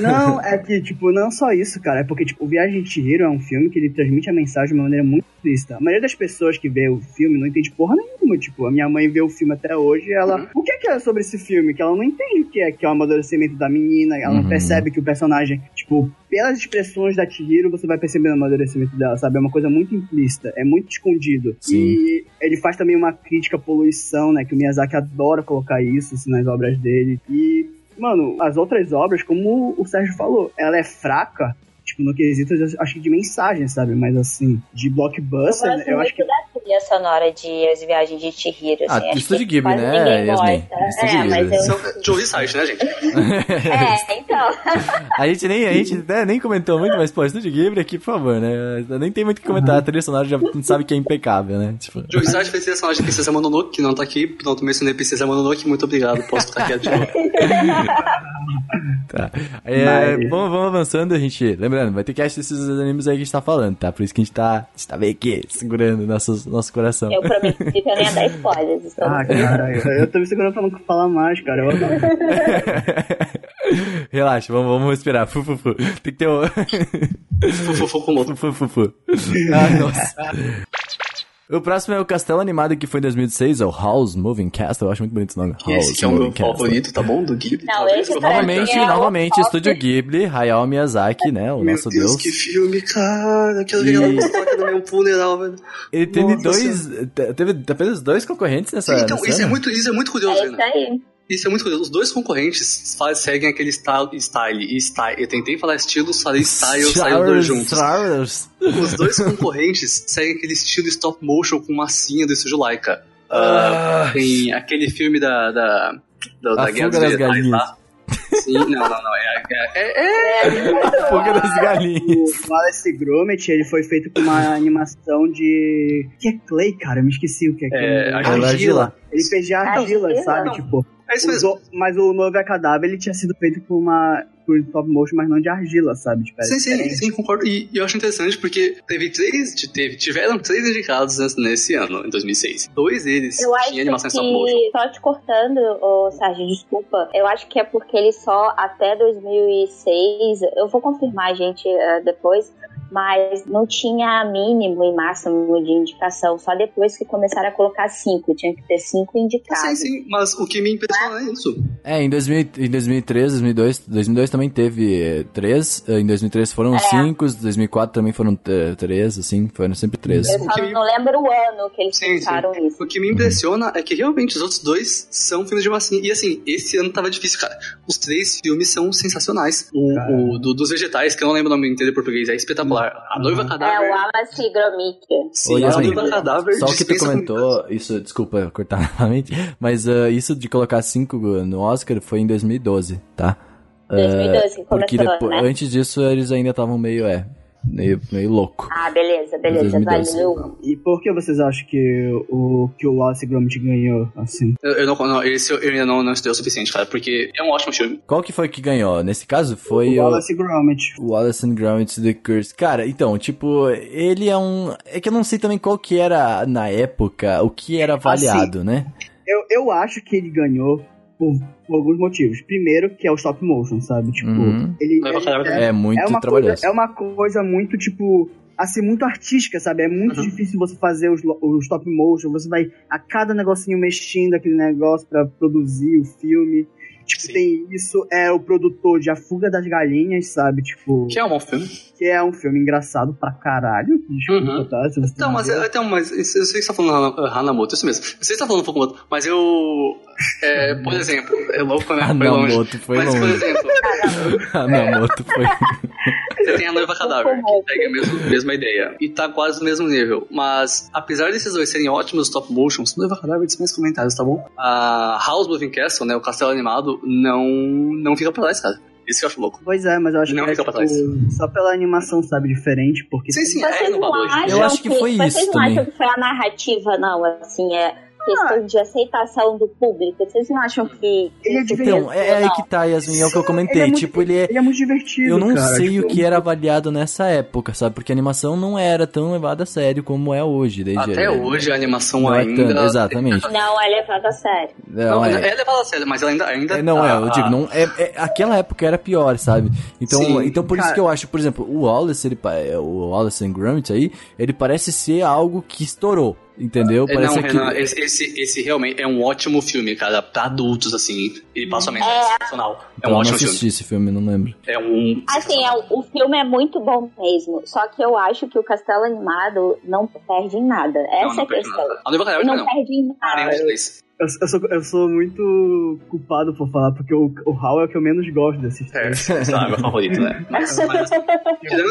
Não, é que, tipo, não só isso, cara. É porque, tipo, o Viagem de Chihiro é um filme que ele transmite a mensagem de uma maneira muito explícita. A maioria das pessoas que vê o filme não entende porra nenhuma. Tipo, a minha mãe vê o filme até hoje e ela... O que é que é sobre esse filme? Que ela não entende o que é, que é o amadurecimento da menina. Ela Uhum. não percebe que o personagem, tipo... Pelas expressões da Chihiro, você vai percebendo o amadurecimento dela, sabe? É uma coisa muito implícita, é muito escondido. Sim. E ele faz também uma crítica à poluição, né? Que o Miyazaki adora colocar isso assim, nas obras dele. E Mano, as outras obras, como o Sérgio falou, ela é fraca, tipo, no quesito, eu acho que de mensagem, sabe? Mas assim, de Eu blockbuster, eu, muito acho que. da trilha sonora de As Viagens de Chihiro. Ah, Assim, acho Estúdio que Ghibli, né, ninguém Yasmin? É, mas eu... São Joey Site, né, gente? É, então. A gente nem, a gente né, nem comentou muito, mas, pô, Estúdio Ghibli aqui, por favor, né? Nem tem muito o que comentar. A trilha sonora já sabe que é impecável, né? Tipo, Joey Site fez trilha sonora de Princesa Mononoke, que não tá aqui. Pronto, mencionei Princesa Mononoke, muito obrigado. Posso ficar quieto de novo. tá. É, Mas- vamos, vamos avançando, a gente. Lembrando, vai ter cast desses animes aí que a gente tá falando, tá? Por isso que a gente tá, a gente tá meio aqui segurando nossos, nosso coração. Eu prometi que eu nem ia dar spoilers. Então... Ah, cara, eu, tô me segurando pra não falar mais, cara. Eu adoro. Relaxa, vamos, vamos respirar. Fu, fu, fu. Tem que ter o. Fufufukumoto. fu, fu, fu. Ah, nossa. O próximo é o Castelo Animado que foi em 2006, é o House Moving Castle. Eu acho muito bonito esse nome. House Esse que é o meu favorito, tá bom? Do Ghibli. Não, talvez. esse Novamente, É novamente, top. Estúdio Ghibli, Hayao Miyazaki, né? O Meu nosso Deus, Deus. que filme, cara. Aquela E- no meu funeral, velho. Ele teve Nossa dois. te- Teve apenas dois concorrentes nessa. Então, nessa isso é, muito, isso é muito curioso, É isso né? aí. Isso é muito curioso. Os dois concorrentes faz- seguem aquele style, style e style. Eu tentei falar estilo, falei style, saiu os dois juntos. Stars. Os dois concorrentes seguem aquele estilo stop motion com massinha do estúdio Laika. Ah, tem aquele filme da. da, da, da Guerra dos das Vegetais Galinhas. lá. Sim, não, não, não. É, é, é, é, Fuga das galinhas. O Wallace Gromit, ele foi feito com uma animação de... O que é Clay, cara? Eu me esqueci o que é. É, Clay. argila. Ele fez de argila, Argila? sabe? Não. Tipo, é isso mesmo. usou- mas o Novo é Cadáver, ele tinha sido feito por uma... Por stop motion, mas não de argila, sabe? Tipo, Sim, sim, diferente. sim, concordo. E, e eu acho interessante porque teve três, teve, tiveram três indicados nesse- nesse ano, em 2006. Dois deles Eu acho tinham animação que, stop motion. só te cortando, ô, Sérgio, desculpa, eu acho que é porque ele só até 2006, eu vou confirmar, gente, eh, depois, mas não tinha mínimo e máximo de indicação, só depois que começaram a colocar cinco, tinha que ter cinco Sim, indicados. sim, mas o que me impressiona é isso. É, em, 2000, em 2003, 2002, 2002 também teve eh, três, eh, em 2003 foram cinco, em 2004 também foram eh, três, assim, foram sempre três. Eu só não lembro o ano que eles Sim, sim. pensaram isso. O que me impressiona é que realmente os outros dois são filmes de massinha. E assim, esse ano tava difícil, cara. Os três filmes são sensacionais. O, o do- dos vegetais, que eu não lembro o nome inteiro em português, é espetacular. A noiva É, cadáver. o Wallace Gromit. Sim, Ô, a Yasmin, noiva cadáver. Só o que tu comentou, isso, desculpa cortar novamente, mas eh, isso de colocar cinco no Oscar foi em 2012, tá? 2012 que Porque começou, depois, né? antes disso eles ainda estavam meio, é, meio, meio louco. Ah, beleza, beleza, 2012. valeu. E por que vocês acham que o, que o Wallace Gromit ganhou, assim? Eu, eu não, não, esse eu ainda não, não estudei o suficiente, cara, porque é um ótimo filme. Qual que foi que ganhou? Nesse caso foi o o... Wallace Gromit. Wallace and Gromit The Curse. Cara, então, tipo, ele é um. É que eu não sei também qual que era na época, o que era avaliado, né? Eu, eu acho que ele ganhou por, por alguns motivos. Primeiro, que é o stop motion, sabe? Tipo, Uhum. ele, é, É muito é uma trabalhoso. coisa, é uma coisa muito, tipo, assim, muito artística, sabe? É muito Uhum. difícil você fazer os, lo- o stop motion, você vai a cada negocinho mexendo aquele negócio pra produzir o filme. Tipo, Sim. tem isso, é o produtor de A Fuga das Galinhas, sabe? Tipo, Que é um bom filme. que é um filme engraçado pra caralho. Desculpa, Uhum. tá? Se você Então, não mas, então, mas eu sei que você tá falando Hana- Hanamoto, isso mesmo. Eu sei que você tá falando Fukumoto, mas eu. É, por exemplo, é louco, né? Ah, Foi longe. Hanamoto foi mas, por longe. exemplo, Hanamoto foi. Você tem a noiva cadáver, que segue a mesma, mesma ideia. E tá quase no mesmo nível. Mas, apesar desses dois serem ótimos stop motions, noiva cadáver dispensa comentários, tá bom? A House Moving Castle, né? O castelo animado, não, não fica pra trás, cara. Isso que eu acho louco. Pois é, mas eu acho Não que é, fica pra tipo, só pela animação, sabe, diferente, porque Sim, sim, é Vocês não inovador. Eu acho que foi vocês isso não também. acham que foi a narrativa, não, assim, é... questão de aceitação do público. Vocês não acham que. Ele é isso divertido. Então, é, é aí que tá, Yasmin, é o que eu comentei. Ele é muito- tipo, ele é. Ele é muito divertido, Eu não cara, sei tipo, o que era avaliado nessa época, sabe? Porque a animação não era tão levada a sério como é hoje. Desde Até hoje a animação Não é ainda. tanto, exatamente. Não é levado a sério. Não, Não, é. é levada a sério, mas ela ainda. ainda É, não é, eu tá- digo, não, é, é- aquela época era pior, sabe? Então, Sim, então por isso cara. que eu acho, por exemplo, o Wallace, ele, é, o Wallace and Gromit aí, ele parece ser algo que estourou, entendeu? É, Parece não, que Renan, esse, esse, esse realmente é um ótimo filme, cara, pra adultos, assim. Ele passa uma mensagem sensacional. É Então, um eu não ótimo assisti filme. esse filme, não lembro. É um. Assim, é, o filme é muito bom mesmo. Só que eu acho que o Castelo Animado não perde em nada. Essa não, não é a questão. nada. Cadáver Não não. perde em Ah, nada. dois. Eu, eu sou, eu sou muito culpado por falar, porque o, o Hal é o que eu menos gosto desses É, três. sabe, meu favorito, né? Mas, mas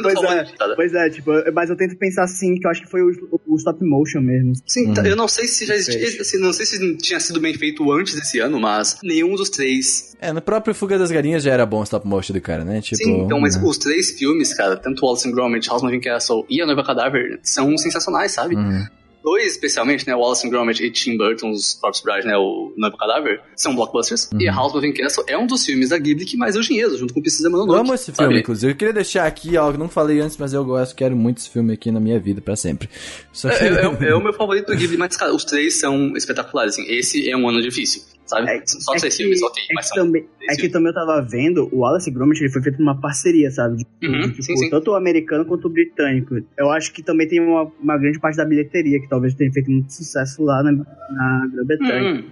Pois é, pois é, tipo, mas eu tento pensar assim, que eu acho que foi o, o stop motion mesmo. Sim, Uhum. eu não sei se já existia, assim, não sei se tinha sido bem feito antes desse ano, mas nenhum dos três. É, no próprio Fuga das Galinhas já era bom o stop motion do cara, né? Tipo, Sim, então, mas uhum. os três filmes, cara, tanto Wallace and Gromit, House Moving Castle e A Noiva Cadáver, são sensacionais, sabe? Uhum. Dois, especialmente, né, Wallace and Gromit e Tim Burton's Corpse Bride, né, o Noiva Cadáver, são blockbusters. Uhum. E House Moving Castle é um dos filmes da Ghibli que mais deu dinheiro, junto com Princesa Eu Mononoke. amo esse sabe? filme, inclusive. Eu queria deixar aqui, ó, eu não falei antes, mas eu gosto, quero muito esse filme aqui na minha vida, pra sempre. Só que... É, é- é o meu favorito do Ghibli, mas, cara, os três são espetaculares, assim. Esse é um ano difícil, sabe? É- só é três que- filmes, ok, é mas que, também, é que também eu tava vendo, o Wallace Gromit ele foi feito numa parceria, sabe? De, Uhum, tipo, sim, sim. tanto o americano quanto o britânico. Eu acho que também tem uma, uma grande parte da bilheteria, que talvez tenha feito muito sucesso lá na, na Grã-Bretanha. Hum,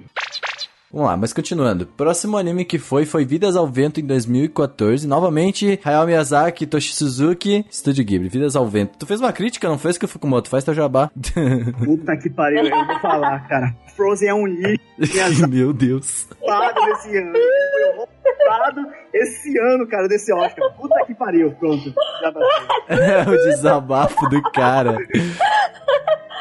Vamos lá, mas continuando. Próximo anime que foi, foi Vidas ao Vento em 2014. Novamente, Hayao Miyazaki, Toshi Suzuki, Estúdio Ghibli, Vidas ao Vento. Tu fez uma crítica, não fez que eu fui com moto? Faz teu jabá. Puta que pariu, eu vou falar, cara. Frozen é um lixo, Meu Deus. roubado desse ano. Foi roubado esse ano, cara, desse Oscar. Puta que pariu, pronto. Bateu. É o desabafo do cara.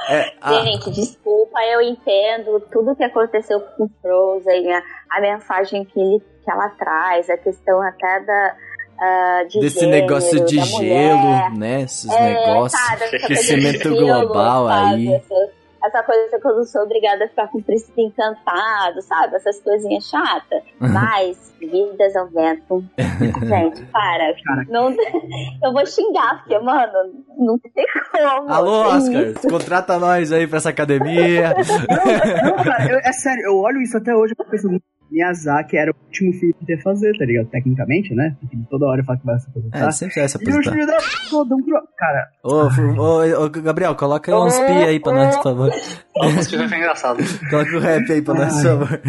É, a- Gente, desculpa, eu entendo tudo que aconteceu com Frozen, a, a mensagem que, ele, que ela traz, a questão até da. ah, de desse gênero, negócio de da gelo, mulher. né? Esses É, negócios. sabe, aquecimento global aí. Essa coisa que eu não sou obrigada a ficar com o príncipe encantado, sabe? Essas coisinhas chatas. Mas, vidas ao vento. Gente, para. Cara. Não, eu vou xingar, porque, mano, não tem como. Alô, tem Oscar, isso. contrata nós aí pra essa academia. Não, cara, eu- é sério, eu olho isso até hoje e penso, Miyazaki era o último filme que ia fazer, tá ligado? Tecnicamente, né? Porque toda hora fala que vai se aposentar. É, sempre vai se E os aposentar. filhos da puta dão pro... Cara, Ô, ô, ô, Gabriel, coloca uns pi aí pra nós, por favor. Nossa, que vai ficar engraçado. Coloca o rap aí pra nós, por favor.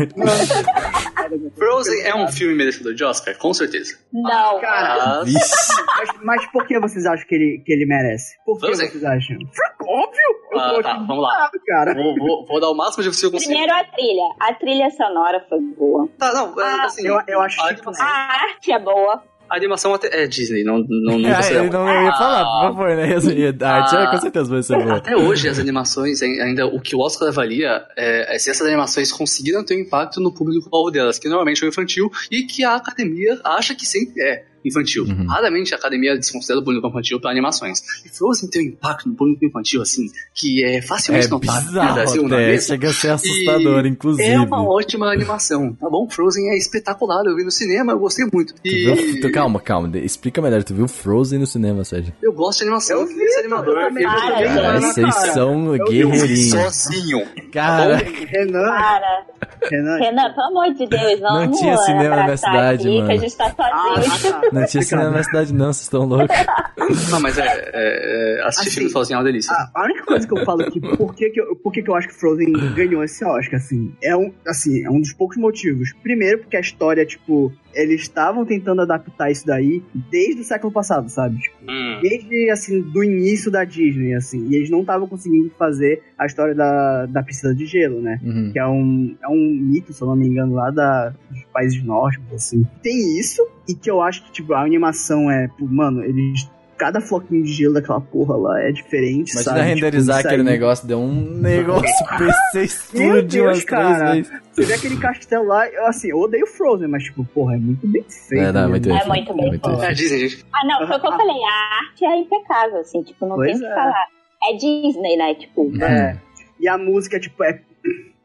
Frozen é um filme merecedor de Oscar, com certeza. Não, cara, Mas, Vixe. mas, mas por que vocês acham que ele, que ele merece? Por que Frozen. vocês acham? Óbvio! Eu Ah, tá, vamos lá. cara. vou, vou- vou dar o máximo de possível eu consigo. primeiro a trilha. A trilha sonora foi boa. Tá, não, é, Ah, assim, eu- eu acho a que- A arte é boa. A animação até é Disney, não, não, não Ah, eu não ia falar, por favor, né? A arte é, com certeza vai ser boa. Até hoje, as animações, ai- ainda o que o Oscar avalia é, é se essas animações conseguiram ter um impacto no público-alvo delas, que normalmente é o infantil, e que a academia acha que sempre é infantil. Uhum. Raramente a academia desconsidera o público infantil para animações. E Frozen tem um impacto no público infantil, assim, que é É facilmente notável no bizarro Brasil, uma até, vez. chega a ser assustador, E inclusive. É uma ótima animação, tá bom? Frozen é espetacular, eu vi no cinema, eu gostei muito. Tu viu- E tu- calma, calma, explica melhor, tu viu Frozen no cinema, Sérgio? eu gosto de animação, Eu eu queria ser animador. eu. Eu. Cara, na vocês cara. são Eu vi guerreirinhos. sozinho. Cara, Renan, Para. Renan. Renan, pelo amor de Deus, Não vamos tinha cinema na minha cidade, aqui, mano. que a gente tá Ah, sozinho. tá. Não tinha cinema na cidade não, vocês estão loucos. Não, mas é, é, é assistir Assim, filme sozinho é uma delícia. A, a única coisa que eu falo aqui, por que, que, eu, por que, que eu acho que Frozen ganhou esse Oscar, assim, é um, assim, é um dos poucos motivos. Primeiro, porque a história, tipo, eles estavam tentando adaptar isso daí desde o século passado, sabe? Tipo, Hum. desde, assim, do início da Disney, assim, e eles não estavam conseguindo fazer a história da, da Princesa de Gelo, né? Uhum. que é um, é um mito, se eu não me engano, lá da, dos países nórdicos, assim. Tem isso, e que eu acho que, tipo, a animação é, pô, mano, eles. Cada floquinho de gelo daquela porra lá é diferente, Imagina sabe? renderizar Tipo, aquele isso aí- negócio, deu um negócio, o PC Deus, umas três cara. vezes. Você vê aquele castelo lá, eu, assim, eu odeio Frozen, mas, tipo, porra, é muito bem feito. É, não, é muito mesmo. bem É feito, muito bem muito feito. É. Disney, gente. Ah, não, foi o que eu falei. A arte é impecável, assim, tipo, não Pois tem o que é. falar. É Disney, né? Tipo, É. E a música, tipo, é.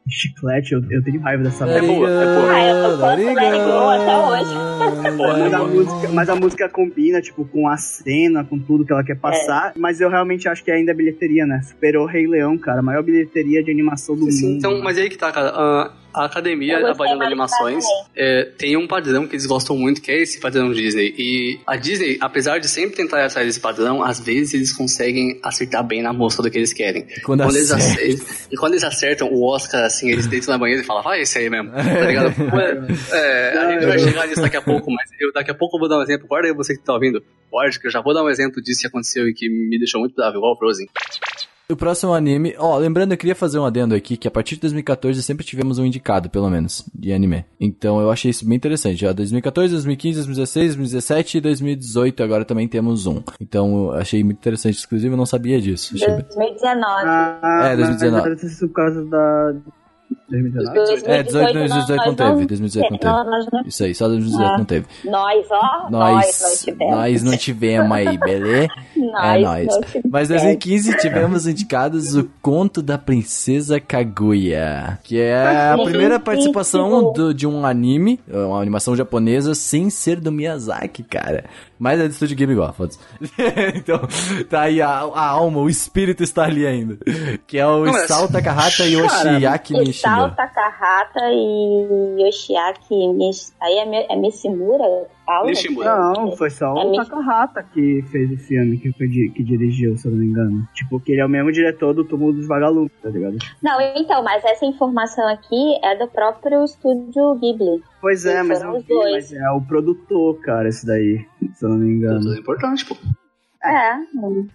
Chiclete, eu, eu tenho raiva dessa É música. boa, é boa. Ah, eu tô até hoje. boa, Mas é a, música, mas a música combina, tipo, com a cena, com tudo que ela quer passar. Mas eu realmente acho que ainda é bilheteria, né? Superou Rei Leão, cara. A maior bilheteria de animação do Sim, mundo. então, mas aí que tá, cara. A, a academia avaliando mais animações é, tem um padrão que eles gostam muito, que é esse padrão Disney. E a Disney, apesar de sempre tentar atrás desse padrão, às vezes eles conseguem acertar bem na mosca do que eles querem. Quando eles acerta. acertam, e quando eles acertam o Oscar, assim, eles deitam na banheira e falam, vai esse aí mesmo. Tá ligado? É, a gente vai chegar nisso daqui a pouco, mas eu, daqui a pouco eu vou dar um exemplo. Guarda aí você que tá ouvindo. Guarde que eu já vou dar um exemplo disso que aconteceu e que me deixou muito bravo, igual o Frozen. O próximo anime, ó, lembrando, eu queria fazer um adendo aqui, que a partir de 2014 sempre tivemos um indicado, pelo menos, de anime. Então eu achei isso bem interessante. Já 2014, 2015, 2016, 2017 e 2018 agora também temos um. Então eu achei muito interessante, inclusive eu não sabia disso. Achei bem- 2019. Ah, É, 2019. Mas deve ter sido por causa da... 2019? É, 18 não, 18 não nós teve, 2018 não teve. Nós, nós, não- Isso aí, só 2018 Ah. não teve. nós, ó, nós, não Nós, tivemos. nós não tivemos aí, beleza? Nós É nóis. não tivemos. Mas em 2015 tivemos indicados o Conto da Princesa Kaguya, que é a primeira participação do- de um anime, uma animação japonesa, sem ser do Miyazaki, cara. Mas é do Estúdio Ghibli igual, foda-se. então, tá aí a, a alma, o espírito está ali ainda. Que é o Não, Isao Takahata e Yoshiaki Isao Nishino. Takahata e Yoshiaki Mish... Aí é, é Mishimura? Nishimura. Não, foi só É o mi- Takahata que fez o filme, que, que dirigiu, se eu não me engano. Tipo, que ele é o mesmo diretor do Túmulo dos Vagalumes, tá ligado? Não, então, mas essa informação aqui é do próprio estúdio Ghibli. Pois é, Sim, mas eu vi, mas é o produtor, cara, esse daí, se eu não me engano. Tudo importante, pô. É, hum.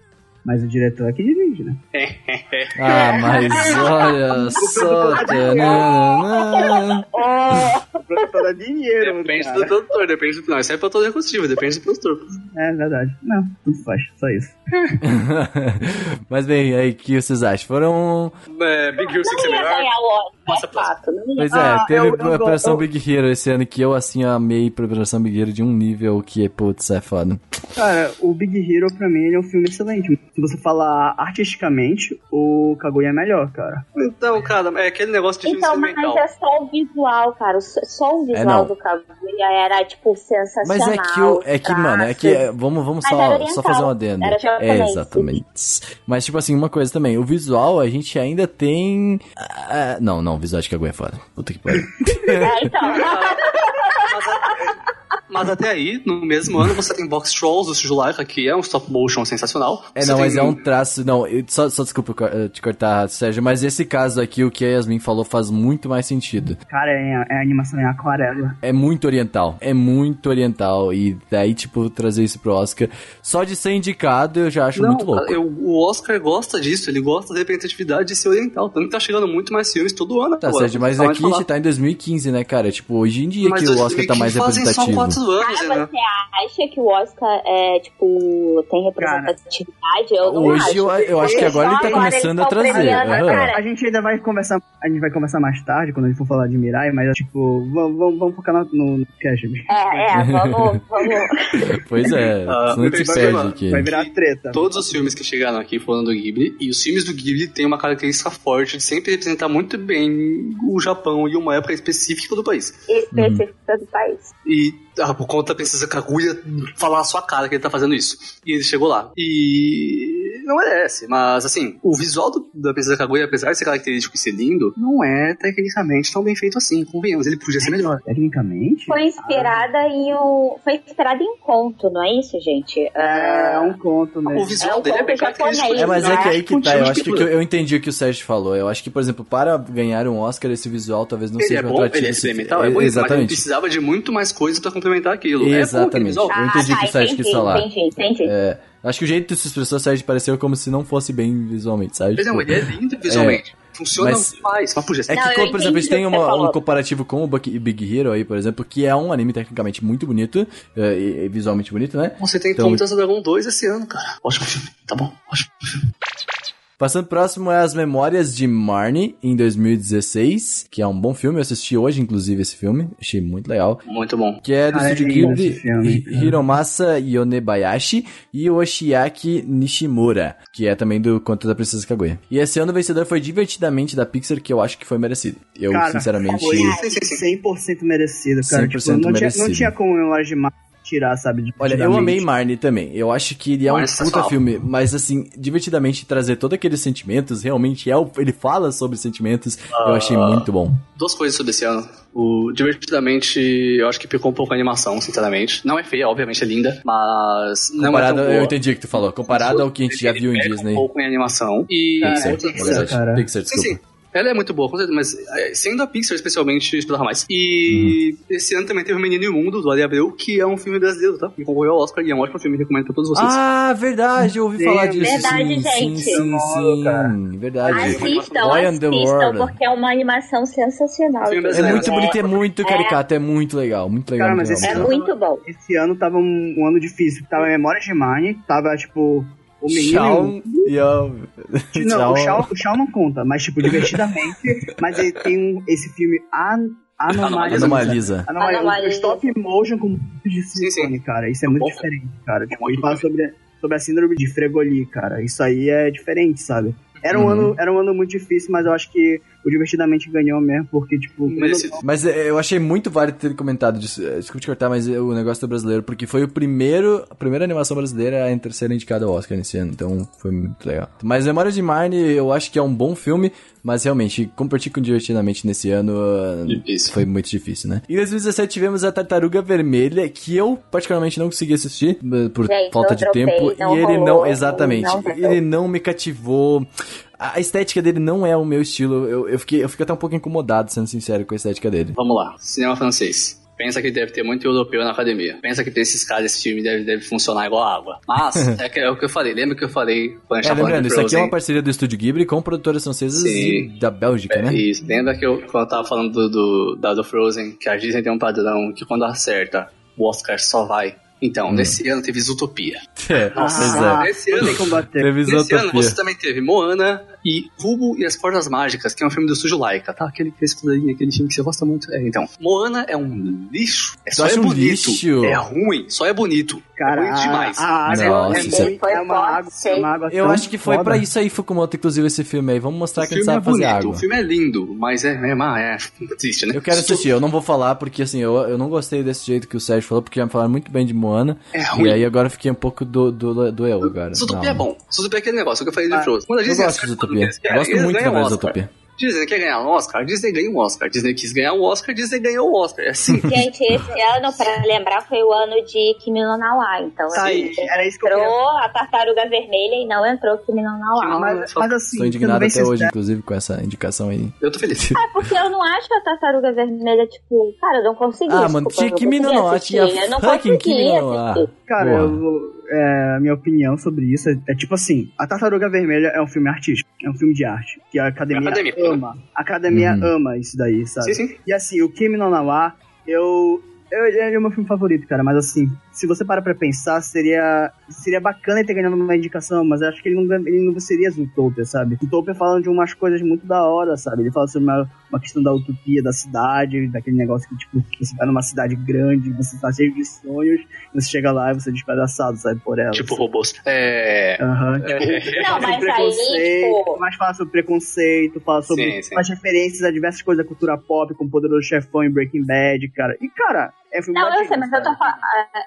Mas o diretor é que dirige, né? Ah, mas olha só. O produtor dá dinheiro, Depende cara. do produtor, depende do. Não, isso é produtor executivo, depende do produtor. É verdade. Não, tudo faz, só isso. Mas bem, aí, o que vocês acham? Foram É, Big Hero 6 é melhor. Passa é pra- fato. Não. Pois é, Ah, teve eu- eu a Operação go- Big Hero esse ano que eu, assim, amei a Operação Big Hero de um nível que, putz, é foda. Cara, o Big Hero, pra mim, ele é um filme excelente. Se você falar artisticamente, o Kaguya é melhor, cara. Então, cara, é aquele negócio de Então, mas é só o visual, cara. Só, o É, visual não. do Kaguya era, tipo, sensacional. Mas é que, o, é que mano, é que, é, vamos, vamos só, só fazer um adendo. É, exatamente. Mas, tipo assim, uma coisa também, o visual, a gente ainda tem... ah, não, não, o visual de Kaguya é foda. Puta que pariu. É, então. Mas até aí, no mesmo ano, você tem Box Trolls do Sujulaika, que é um stop motion sensacional. É, Você não, tem mas é um traço. Não, eu- só, só desculpa eh, te cortar, Sérgio, mas esse caso aqui, o que a Yasmin falou, faz muito mais sentido. Cara, é, é animação em aquarela. É muito oriental. É muito oriental. E daí, tipo, trazer isso pro Oscar. Só de ser indicado, eu já acho Não, muito louco. eu- o Oscar gosta disso, ele gosta da representatividade de ser oriental. Tanto que tá chegando muito mais filmes todo ano. Tá, agora, Sérgio, mas aqui a gente tá em 2015, né, cara? Tipo, hoje em dia Mas que o Oscar tá mais 2015 fazem representativo. Anos, Ah, né? você acha que o Oscar é, tipo, tem representatividade? eu não Hoje acho. eu, eu acho que agora ele tá Agora começando a eles tão trazer. cara. A gente ainda vai conversar, a gente vai conversar mais tarde, quando a gente for falar de Mirai, mas, tipo, vamos, vamos, vamos focar no, no cash. É, é, vamos, vamos. Pois é, a gente vai perde virar- aqui. Vai virar treta. Todos os filmes que chegaram aqui foram do Ghibli, e os filmes do Ghibli têm uma característica forte de sempre representar muito bem o Japão e uma época específica do país. Específica do país. E por conta da Princesa Kaguya falar na sua cara que ele tá fazendo isso. E ele chegou lá. E não merece, mas assim, o visual do- da Princesa Kaguya, apesar de ser característico e ser lindo, não é tecnicamente tão bem feito assim, convenhamos, ele podia ser melhor. Tecnicamente, Foi inspirada em um. Foi inspirada em conto, não é isso, gente? é um conto O mesmo. visual É um dele é bem característico. É, mas é que aí que tá. Eu acho que, eu, eu entendi o que o Sérgio falou. Eu acho que, por exemplo, para ganhar um Oscar, esse visual talvez não Ele seja é um bom, atrativo. ele é o experimental, é É, bonito, mas ele Exatamente. precisava de muito mais coisa pra complementar aquilo. É bom Exatamente. Eu entendi o que o Sérgio quis falar. Entendi, entendi. É, acho que o jeito de se expressou, Sérgio, pareceu como se não fosse bem visualmente, sabe? Mas não, Tipo, ele é lindo visualmente. Funciona mas- demais, mas. É que, Não, como, por exemplo, a gente tem que uma- um comparativo com o Big Hero aí, por exemplo, que é um anime tecnicamente muito bonito, é, e, e visualmente bonito, né? Você tem Então- Tom Dragão 2 esse ano, cara. Ótimo filme. Tá bom, ótimo filme. Passando próximo é As Memórias de Marnie, em 2016, que é um bom filme. Eu assisti hoje, inclusive, esse filme. Achei muito legal. Muito bom. Que é do Ah, é Studio lindo Ghibli. Hiromasa Yonebayashi e Oshiaki Nishimura, que é também do Conto da Princesa Kaguya. E esse ano o vencedor foi Divertidamente da Pixar, que eu acho que foi merecido. Eu, Cara, sinceramente... Foi Sim, sim, sim. 100% merecido, cara. 100% tipo, não, tinha, merecido. não tinha como eu demais tirar, sabe? Olha, eu amei Marnie também. Eu acho que ele é um Marnie é puta filme, mas assim, divertidamente trazer todos aqueles sentimentos, realmente é o, ele fala sobre sentimentos, eu achei Ah. muito bom. Duas coisas sobre esse ano. O Divertidamente, eu acho que picou um pouco a animação, sinceramente. Não é feia, obviamente é linda, mas não Comparado, é tão eu entendi o que tu falou. Comparado ao que a gente já viu em Disney. um pouco em animação. E na Pixar, verdade. cara. Pixar, Sim, desculpa. sim. Ela é muito boa, com certeza, mas é, sendo a Pixar especialmente, eu esperava mais. E Uhum. esse ano também teve o Menino Imundo, do Ali Abreu, que é um filme brasileiro, tá? Que concorreu ao Oscar e é um ótimo filme, recomendo pra todos vocês. Ah, verdade, eu ouvi Sim, falar disso. verdade, sim, gente. Sim, sim, sim. Verdade. Assistam, Boy assistam, World. porque é uma animação sensacional. É brasileiro. muito bonito, é muito caricato, é muito legal, muito legal. Cara, mas esse É muito bom. Esse ano tava um, um ano difícil. Tava Memórias de Marnie, tava, tipo, o menino... Shawn e o... Não, o Shawn, o Shawn não conta, mas, tipo, divertidamente. mas ele tem um, esse filme An Anomalisa. Anomalisa. Anomalisa. Anomalisa. Stop motion com muito de silicone, cara. Isso é muito Bom. diferente, cara. Tipo, ele fala sobre, sobre a síndrome de Fregoli, cara. Isso aí é diferente, sabe? Era um, Uhum. ano, era um ano muito difícil, mas eu acho que o Divertidamente ganhou mesmo, porque, tipo... Merecido. Mas é, eu achei muito válido ter comentado disso. É, Desculpa te cortar, mas é o negócio do brasileiro, porque foi o primeiro, a primeira animação brasileira a ser indicada ao Oscar nesse ano, então foi muito legal. Mas Memórias de Marnie, eu acho que é um bom filme, mas realmente, competir com Divertidamente nesse ano Difícil. foi muito difícil, né? Em 2017 tivemos a Tartaruga Vermelha, que eu particularmente não consegui assistir, uh, por Gente, falta de dropei, tempo, e ele rolou, não, exatamente, não ele não me cativou. A estética dele não é o meu estilo. Eu, eu, fiquei, eu fiquei até um pouco incomodado, sendo sincero, com a estética dele. Vamos lá, cinema francês. Pensa que deve ter muito europeu na academia. Pensa que pra esses caras esse filme deve, deve funcionar igual água. Mas, é, que, é o que eu falei. Lembra que eu falei quando a gente É, lembrando, isso aqui é uma parceria do Estúdio Ghibli com produtoras francesas Sim. e da Bélgica, É, né? Isso. Lembra que eu, quando eu tava falando do, do, da do Frozen, que a Disney tem um padrão que quando acerta, o Oscar só vai. Então, nesse ano teve Zootopia. É, Nossa, ah, é. esse ano. Teve Nesse ano Zootopia. você também teve Moana e Rubo e as Portas Mágicas, que é um filme do Estúdio Laika, tá? Aquele aí, aquele filme que você gosta muito. É, então, Moana é um lixo. É só é um bonito. lixo? É ruim, só é bonito. Cara, é bonito demais. a água Nossa, é, isso é- muito, é uma água, é uma água Eu acho que foi foda. pra isso aí, Fukumoto, inclusive, esse filme aí. Vamos mostrar o que a gente filme é sabe fazer bonito, água. o filme é lindo, mas é, é, é, é triste, né? Eu quero assistir, eu não vou falar porque assim, eu, eu não gostei desse jeito que o Sérgio falou, porque já me falaram muito bem de Moana. É e ruim. aí agora eu fiquei um pouco do, do, do eu agora. Zootopia é bom. Zootopia é aquele negócio que eu falei de Ah, Frozen. Quando a Eu Disney gosto Zootopia. eles Eu querem, gosto eles muito, de Oscar. Zootopia. Disney quer ganhar um Oscar, Disney ganha um Oscar. Disney quis ganhar um Oscar, Disney ganhou o Oscar. É assim. Gente, esse ano, pra lembrar, foi o ano de Kimi no Nawa. Então, Tá aí, assim, era isso que eu queria entrou a tartaruga vermelha e não entrou Kimi no Nawa. Mas, mas assim, Estou sendo indignado até hoje, inclusive, com essa indicação aí. Eu tô feliz. É porque eu não acho a tartaruga vermelha, tipo, cara, eu não consegui. Ah, mano, desculpa, tinha Kimi no Nawa, tinha fucking Kimi no Nawa. Cara, Boa. eu, é, a minha opinião sobre isso é, é tipo assim: A Tartaruga Vermelha é um filme artístico, é um filme de arte, que a academia, Academia. ama. A academia Uhum. ama isso daí, sabe? Sim, sim. E assim, o Kimi no Nawa, eu. Eu, ele é o meu filme favorito, cara, mas assim, se você para pra pensar, seria seria bacana ele ter ganhado uma indicação, mas eu acho que ele não, ele não seria Zootopia, sabe? Zootopia fala de umas coisas muito da hora, sabe? Ele fala sobre uma, uma questão da utopia da cidade, daquele negócio que, tipo, você vai numa cidade grande, você tá cheio de sonhos, você chega lá e você é despedaçado, sabe, por ela. Tipo robôs. É. Aham, tipo, Não, mas aí, preconceito, tipo, mas fala sobre preconceito, fala sobre Sim, sim. as referências a diversas coisas da cultura pop, como Poderoso Chefão e Breaking Bad, cara. E, cara, é filme Não, eu sei, mas eu tô falando.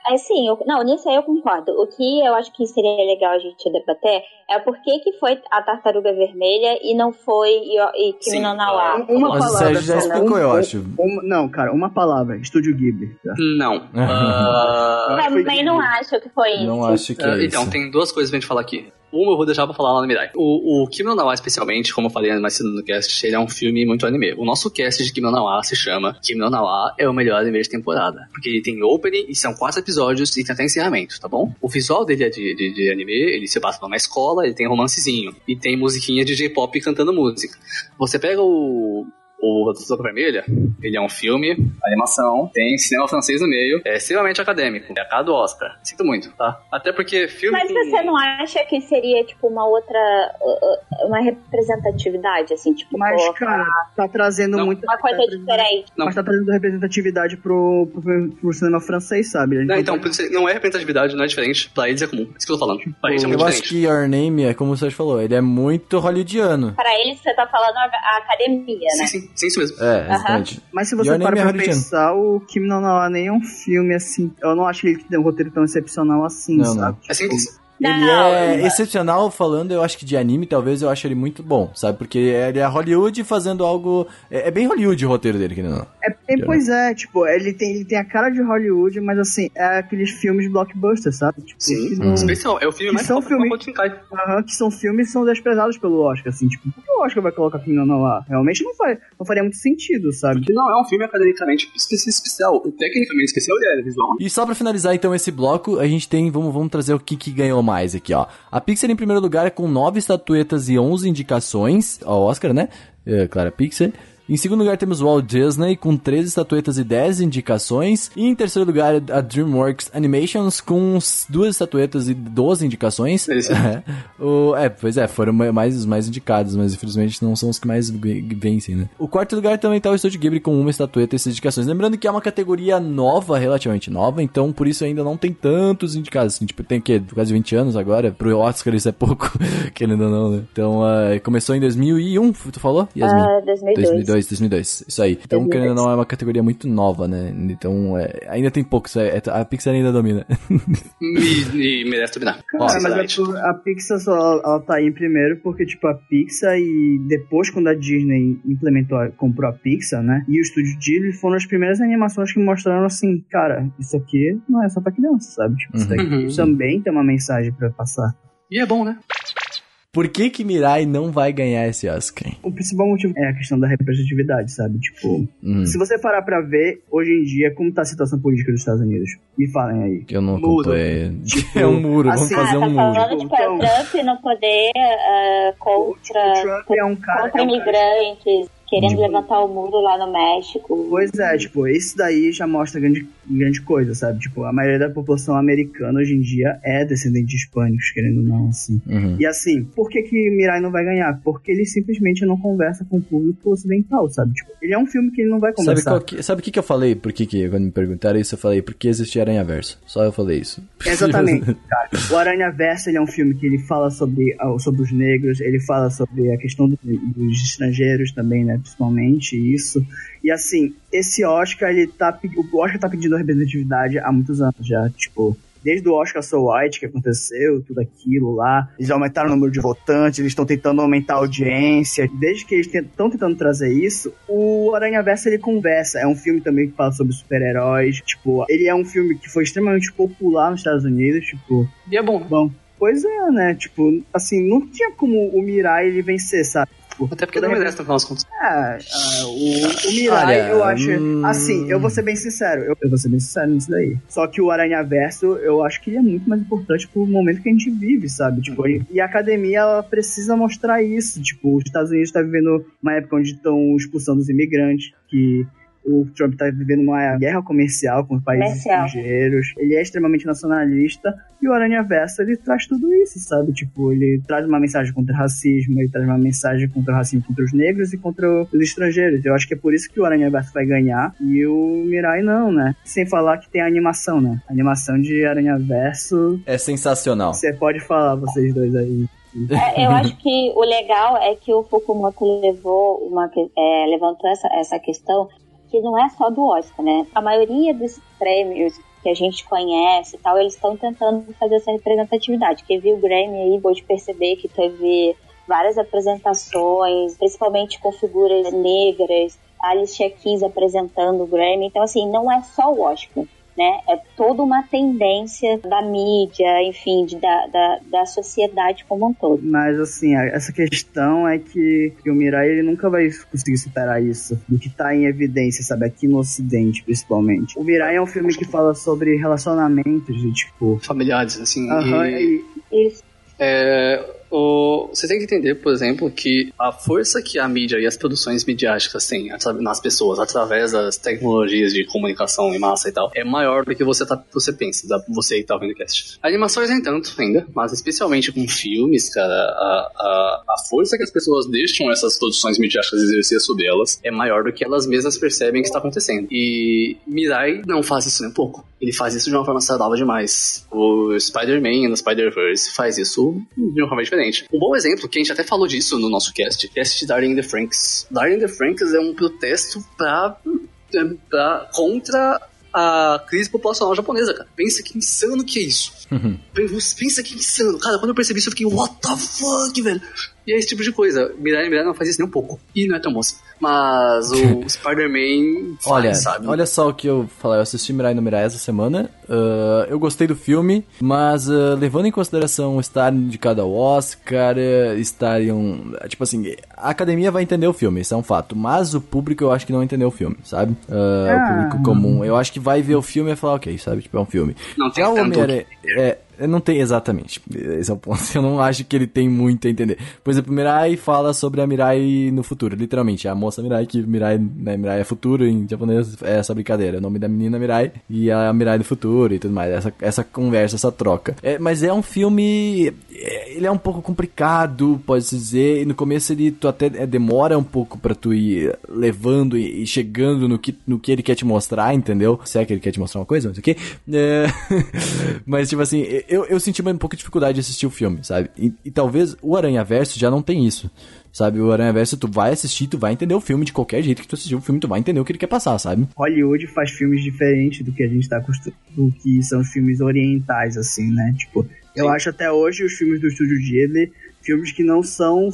É sim, eu, não, nisso aí eu concordo. O que eu acho que seria legal a gente debater é por que, que foi a tartaruga vermelha e não foi e, e Kimi Sim, no Nawa. Uma Mas o palavra Sérgio já explicou, um- eu um- acho. uma- não, cara, uma palavra. Estúdio Ghibli. tá? Não. Ah, que foi Também não acho que foi isso. Não acho que é Ah, então, isso. tem duas coisas pra gente falar aqui. Uma eu vou deixar pra falar lá no Mirai. O, o Kimi no Nawa, especialmente, como eu falei mais cedo no cast, ele é um filme muito anime. O nosso cast de Kimi no Nawa se chama Kimi no Nawa é o melhor anime de temporada. Porque ele tem opening e são quatro episódios e tem até encerramento, tá bom? O visual dele é de, de, de anime, ele se passa numa escola, ele tem romancezinho. E tem musiquinha de J-pop cantando música. Você pega o, O Toca Vermelha, ele é um filme, animação, tem cinema francês no meio, é extremamente acadêmico. É a cara do Oscar. Sinto muito, tá? Até porque filme. Mas você não acha que seria, tipo, uma outra. uh, uh, uma representatividade, assim, tipo, Mas, colocar cara, tá trazendo Não. muita. uma coisa tá trazendo- diferente? Não. Mas tá trazendo representatividade pro, pro, pro cinema francês, sabe? Não, então, pode- não é representatividade, não é diferente. Pra eles é comum. Isso que eu tô falando. Pra eles é Eu muito acho diferente. que Your Name é como o Sérgio falou, ele é muito hollywoodiano. Pra eles, você tá falando a, a academia, né? Sim, sim, isso mesmo. É, exatamente. Mas se você é pra pensar, o Kim não é nem um filme assim. Eu não acho que ele tem um roteiro tão excepcional assim, Não, sabe? É simples. Ele Não, é não. excepcional falando, eu acho que de anime, talvez eu ache ele muito bom, sabe? Porque ele é Hollywood fazendo algo. É, é bem Hollywood o roteiro dele, que não. É, é, pois é, tipo, ele tem, ele tem a cara de Hollywood, mas assim, é aqueles filmes blockbusters, sabe? Tipo, Sim, que, não- especial. É o filme mais são top filme- que pode Shinkai. Aham, que são filmes que são desprezados pelo Oscar, assim, tipo, por que o Oscar vai colocar Kim no lá? Realmente não, faz, não faria muito sentido, sabe? Que não é um filme academicamente espe- especial. Tecnicamente especial, ele é visual. E só pra finalizar então esse bloco, a gente tem, vamos, vamos trazer o que, que ganhou mais aqui, ó. A Pixar em primeiro lugar é com 9 estatuetas e 11 indicações ao Oscar, né? É, claro, a Pixar. Em segundo lugar temos Walt Disney com 13 estatuetas e 10 indicações. E em terceiro lugar a DreamWorks Animations com duas estatuetas e 12 indicações. É, o, é, pois é, foram ma- mais os mais indicados, mas infelizmente não são os que mais ve- vencem, né? O quarto lugar também tá o Estúdio Ghibli com uma estatueta e seis indicações. Lembrando que é uma categoria nova, relativamente nova, então por isso ainda não tem tantos indicados. Assim, tipo, tem o quê? Quase 20 anos agora. Pro Oscar isso é pouco, querendo ou não, né? Então, ah, começou em 2001, tu falou? Yasmin? Ah, 2002. 2002, 2002, isso aí. Então, 2002. querendo ou não, é uma categoria muito nova, né? Então, é, ainda tem poucos, é, é- a Pixar ainda domina. E, e merece dominar. Cara, mas sinceramente. é por- a Pixar só ela, ela tá aí em primeiro porque, tipo, a Pixar e depois quando a Disney implementou, a- comprou a Pixar, né? E o estúdio Ghibli foram as primeiras animações que mostraram assim, cara, isso aqui não é só pra criança, sabe? Tipo, isso aqui Uhum. também tem uma mensagem pra passar. E é bom, né? Por que que Mirai não vai ganhar esse Oscar? O principal motivo é a questão da representatividade, sabe? Tipo, Hum, se você parar pra ver, hoje em dia, como tá a situação política dos Estados Unidos? Me falem aí. eu não Muro. acompanhei. Tipo, é um muro, vamos assim- fazer ah, um tá muro. falando tipo, é o Então- Trump não poder ah, contra, O Trump é um cara. contra é um cara- imigrantes, querendo Tipo- levantar o muro lá no México. Pois é, tipo, esse daí já mostra grande, grande coisa, sabe? Tipo, a maioria da população americana hoje em dia é descendente de hispânicos, querendo ou não, assim. Uhum. E assim, por que que Mirai não vai ganhar? Porque ele simplesmente não conversa com o público ocidental, sabe? Tipo, ele é um filme que ele não vai Sabe, conversar. que, sabe o que, que eu falei? Por que, que quando me perguntaram isso, eu falei, porque existe Aranha Verso. Só eu falei isso. Exatamente, cara. O Aranha Verso ele é um filme que ele fala sobre, ah, sobre os negros, ele fala sobre a questão do- dos estrangeiros também, né? Principalmente isso. E assim, esse Oscar, ele tá. O Oscar tá pedindo representatividade há muitos anos já. Tipo, desde o Oscar So White que aconteceu, tudo aquilo lá. Eles aumentaram o número de votantes, eles estão tentando aumentar a audiência. Desde que eles estão tentando trazer isso, o Aranha Verso ele conversa. É um filme também que fala sobre super-heróis. Tipo, ele é um filme que foi extremamente popular nos Estados Unidos. Tipo, E é bom, bom. Pois é, né? Tipo, assim, não tinha como o Mirai ele vencer, sabe? Tipo, Até porque não merece, no final das contas. é, o, o Mirai, Olha, eu acho. hum. Assim, eu vou ser bem sincero. Eu, eu vou ser bem sincero nisso daí. Só que o Aranha Verso, eu acho que ele é muito mais importante pro momento que a gente vive, sabe? Tipo, e, e a academia, ela precisa mostrar isso. Tipo, os Estados Unidos tá vivendo uma época onde estão expulsando os imigrantes, que. O Trump tá vivendo uma guerra comercial com os países Comercial. estrangeiros. Ele é extremamente nacionalista. E o Aranha Verso, ele traz tudo isso, sabe? Tipo, ele traz uma mensagem contra o racismo, ele traz uma mensagem contra o racismo contra os negros e contra os estrangeiros. Eu acho que é por isso que o Aranha Verso vai ganhar e o Mirai não, né? Sem falar que tem a animação, né? A animação de Aranha Verso. É sensacional. Você pode falar, vocês dois aí. É, eu acho que o legal é que o Fukumoto levou uma, é, levantou essa, essa questão que não é só do Oscar, né? A maioria desses prêmios que a gente conhece e tal, eles estão tentando fazer essa representatividade. Quem viu o Grammy aí pode perceber que teve várias apresentações, principalmente com figuras negras, Alicia Keys apresentando o Grammy. Então, assim, não é só o Oscar né? É toda uma tendência da mídia, enfim, de, da, da, da sociedade como um todo. Mas assim, essa questão é que, que o Mirai ele nunca vai conseguir superar isso. Do que tá em evidência, sabe? Aqui no ocidente, principalmente. O Mirai é um filme que fala sobre relacionamentos, de tipo. Familiares, assim. Aham, e, e, Isso. é, o, você tem que entender, por exemplo, que a força que a mídia e as produções midiáticas têm nas pessoas através das tecnologias de comunicação em massa e tal é maior do que você, tá, você pensa, você que tá vendo o cast. Animações nem tanto ainda, mas especialmente com filmes, cara, a, a, a força que as pessoas deixam essas produções midiáticas exercer sobre elas é maior do que elas mesmas percebem que está acontecendo. E Mirai não faz isso nem pouco. Ele faz isso de uma forma saudável demais. O Spider-Man no Spider-Verse faz isso de uma forma diferente. Um bom exemplo, que a gente até falou disso no nosso cast, é assistir Darling the Franks. Darling the Franks é um protesto pra, pra, contra a crise populacional japonesa, cara. Pensa que insano que é isso. Uhum. Pensa que insano. Cara, quando eu percebi isso, eu fiquei, what the fuck, velho? E é esse tipo de coisa. Mirai Mirai não faz isso nem um pouco. E não é tão bom assim. Mas o Spider-Man olha, sabe? Olha só o que eu falei. Eu assisti Mirai no Mirai essa semana. Uh, eu gostei do filme, mas uh, levando em consideração estar indicado ao Oscar, uh, estar em um... Tipo assim, a academia vai entender o filme, isso é um fato. Mas o público eu acho que não entendeu o filme, sabe? Uh, ah. O público comum. Eu acho que vai ver o filme e vai falar, ok, sabe? Tipo, é um filme. Não tem Já tanto... É, não tem exatamente. Esse é o ponto. Eu não acho que ele tem muito a entender. Por exemplo, Mirai fala sobre a Mirai no futuro, literalmente. A moça Mirai, que Mirai, né, Mirai é futuro, em japonês é essa brincadeira. O nome da menina é Mirai e a Mirai do futuro e tudo mais. Essa, essa conversa, essa troca. É, mas é um filme. É, ele é um pouco complicado, pode-se dizer. E no começo ele tu até é, demora um pouco para tu ir levando e, e, chegando no que, no que ele quer te mostrar, entendeu? Se é que ele quer te mostrar uma coisa, sei o quê. É... mas, tipo assim, eu, eu senti um pouco de dificuldade de assistir o filme, sabe? E, e talvez o Aranha Verso já não tem isso. Sabe, o Aranha Verso, tu vai assistir, tu vai entender o filme de qualquer jeito que tu assistir o filme, tu vai entender o que ele quer passar, sabe? Hollywood faz filmes diferentes do que a gente tá acostumado, do que são os filmes orientais, assim, né? Tipo, eu acho até hoje os filmes do Estúdio Ghibli filmes que não são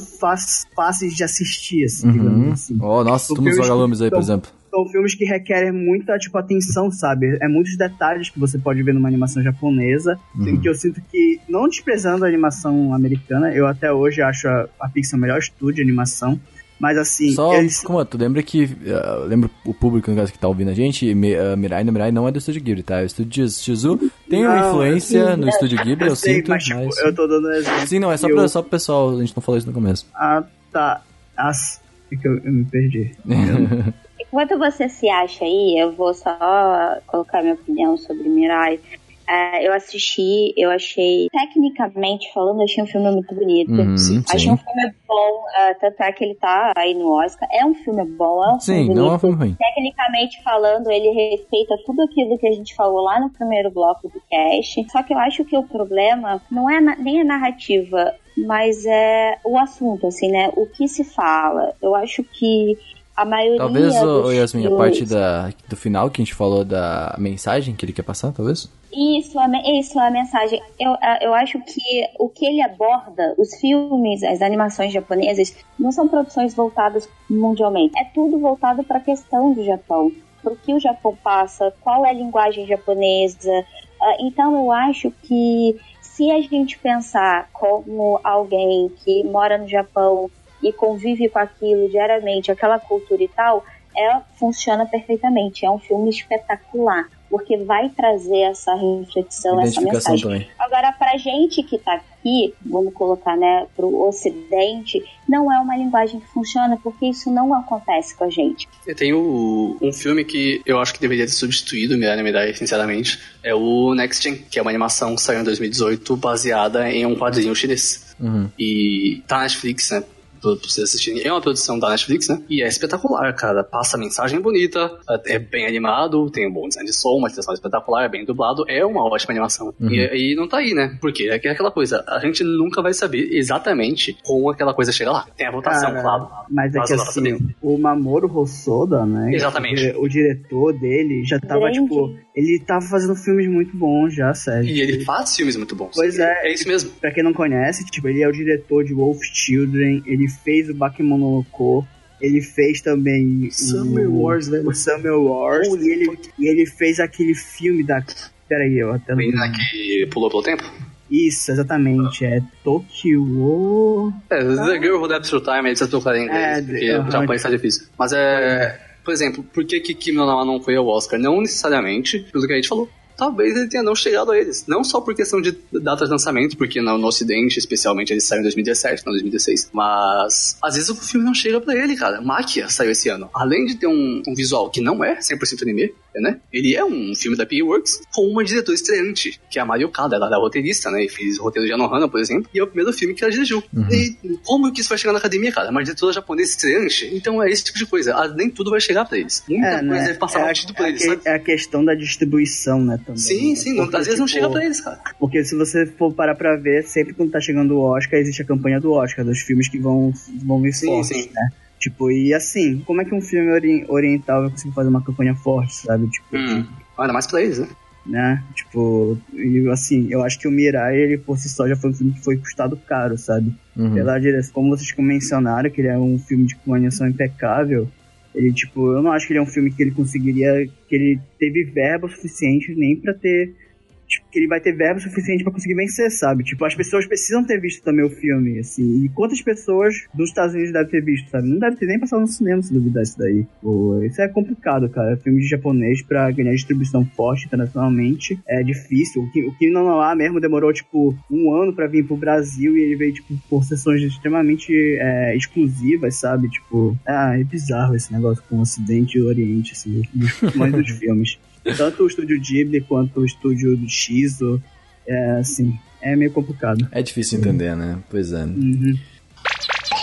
fáceis de assistir, assim, uhum. digamos assim. Oh, nossa, tu nos vagalumes aí, por exemplo são filmes que requerem muita, tipo, atenção, sabe? É muitos detalhes que você pode ver numa animação japonesa, uhum. que eu sinto que, não desprezando a animação americana, eu até hoje acho a, a Pixar o melhor estúdio de animação, mas assim. Só, eles... como tu lembra que. Uh, lembra o público no caso que tá ouvindo a gente? uh, Mirai no Mirai não é do Estúdio Ghibli, tá? O Estúdio Shizu tem não, uma influência assim, no Estúdio Ghibli, eu, eu sei, sinto. Mas, tipo, mas... eu tô dando exemplo. Sim, não, é só, eu... pra, só pro pessoal, a gente não falou isso no começo. Ah, tá. As... É que eu, eu me perdi. Enquanto você se acha aí, eu vou só colocar minha opinião sobre Mirai. É, eu assisti, eu achei, tecnicamente falando, achei um filme muito bonito. Uhum, achei sim. um filme bom, uh, tanto é que ele tá aí no Oscar. É um filme bom, é um sim, filme bonito. não é um filme ruim. Tecnicamente falando, ele respeita tudo aquilo que a gente falou lá no primeiro bloco do cast. Só que eu acho que o problema não é nem a narrativa, mas é o assunto, assim, né? O que se fala. Eu acho que a maioria. Talvez, o Yasmin, a parte da, do final que a gente falou da mensagem que ele quer passar, talvez? Isso, a, isso, a mensagem. Eu, eu acho que o que ele aborda, os filmes, as animações japonesas, não são produções voltadas mundialmente. É tudo voltado para a questão do Japão. Para o que o Japão passa, qual é a linguagem japonesa. Ah, então eu acho que se a gente pensar como alguém que mora no Japão e convive com aquilo diariamente, aquela cultura e tal, é, funciona perfeitamente. É um filme espetacular, porque vai trazer essa reflexão, essa mensagem. Também. Agora, pra gente que tá aqui, vamos colocar, né, pro ocidente, não é uma linguagem que funciona, porque isso não acontece com a gente. Eu tenho um filme que eu acho que deveria ter substituído Miranda Mirai, sinceramente, é o Next Gen, que é uma animação que saiu em 2018, baseada em um quadrinho chinês. Uhum. E tá na Netflix, né? Pra vocês assistirem. É uma produção da Netflix, né? E é espetacular, cara. Passa mensagem bonita, é bem animado, tem um bom design de som, uma direção espetacular, é bem dublado, é uma ótima animação. Uhum. E, e, não tá aí, né? Porque é, é aquela coisa, a gente nunca vai saber exatamente como aquela coisa chega lá. Tem a votação, cara, claro. Mas é que assim, o Mamoru Hosoda, né? Exatamente. O, o diretor dele já tava, Grande. tipo, ele tava fazendo filmes muito bons já, sério. E ele faz filmes muito bons. Pois é. É isso mesmo. Pra quem não conhece, tipo, ele é o diretor de Wolf Children, ele fez o Bakemononoke, ele fez também Summer o, Wars, velho. O Summer Wars, e ele, e ele fez aquele filme da... Peraí, eu até... Menina que pulou pelo tempo? Isso, exatamente. É Tokyo. É, The Girl Who Adapts Through Time, eles tocar em inglês, é, porque uh -huh. o japonês tá difícil. Mas é. Por exemplo, por que, que Kimi no não foi ao Oscar? Não necessariamente pelo que a gente falou talvez ele tenha não chegado a eles. Não só por questão de data de lançamento, porque no, no Ocidente, especialmente, ele saiu em 2017, não 2016. Mas às vezes o filme não chega pra ele, cara. Máquia saiu esse ano. Além de ter um, um visual que não é 100% anime, né? Ele é um filme da P-Works com uma diretora estreante, que é a Mario Kada, ela é roteirista, né? E fez o roteiro de Anohana, por exemplo, e é o primeiro filme que ela dirigiu. Uhum. E como que isso vai chegar na academia, cara? Uma diretora japonesa estreante? Então é esse tipo de coisa. Ah, nem tudo vai chegar pra eles. Muita é, coisa né? deve passar é batido pra é eles, É a questão da distribuição, né? Também. Sim, sim, não, às vezes tipo, não chega pra eles, cara. Porque se você for parar pra ver, sempre quando tá chegando o Oscar, existe a campanha do Oscar, dos filmes que vão, vão vir sim, fortes, sim. né? Tipo, e assim, como é que um filme ori oriental vai conseguir fazer uma campanha forte, sabe? Tipo, hum. Ainda mais pra eles, né? Né? Tipo, e assim, eu acho que o Mirai, ele por si só já foi um filme que foi custado caro, sabe? Uhum. Pela direção, como vocês mencionaram, que ele é um filme de uma animação impecável, ele, tipo, eu não acho que ele é um filme que ele conseguiria, que ele teve verba suficiente nem para ter tipo, que ele vai ter verbo suficiente para conseguir vencer, sabe? Tipo, as pessoas precisam ter visto também o filme, assim. E quantas pessoas dos Estados Unidos devem ter visto, sabe? Não deve ter nem passado no cinema se duvidar isso daí. Pô, isso é complicado, cara. Filme de japonês pra ganhar distribuição forte internacionalmente é difícil. O que, o há mesmo demorou, tipo, um ano para vir pro Brasil e ele veio, tipo, por sessões extremamente é, exclusivas, sabe? Tipo, ah, é bizarro esse negócio com o Ocidente e o Oriente, assim, dos, mais dos filmes. Tanto o estúdio Ghibli quanto o estúdio do Shizo, é assim, é meio complicado. É difícil entender, né? Pois é. Uhum.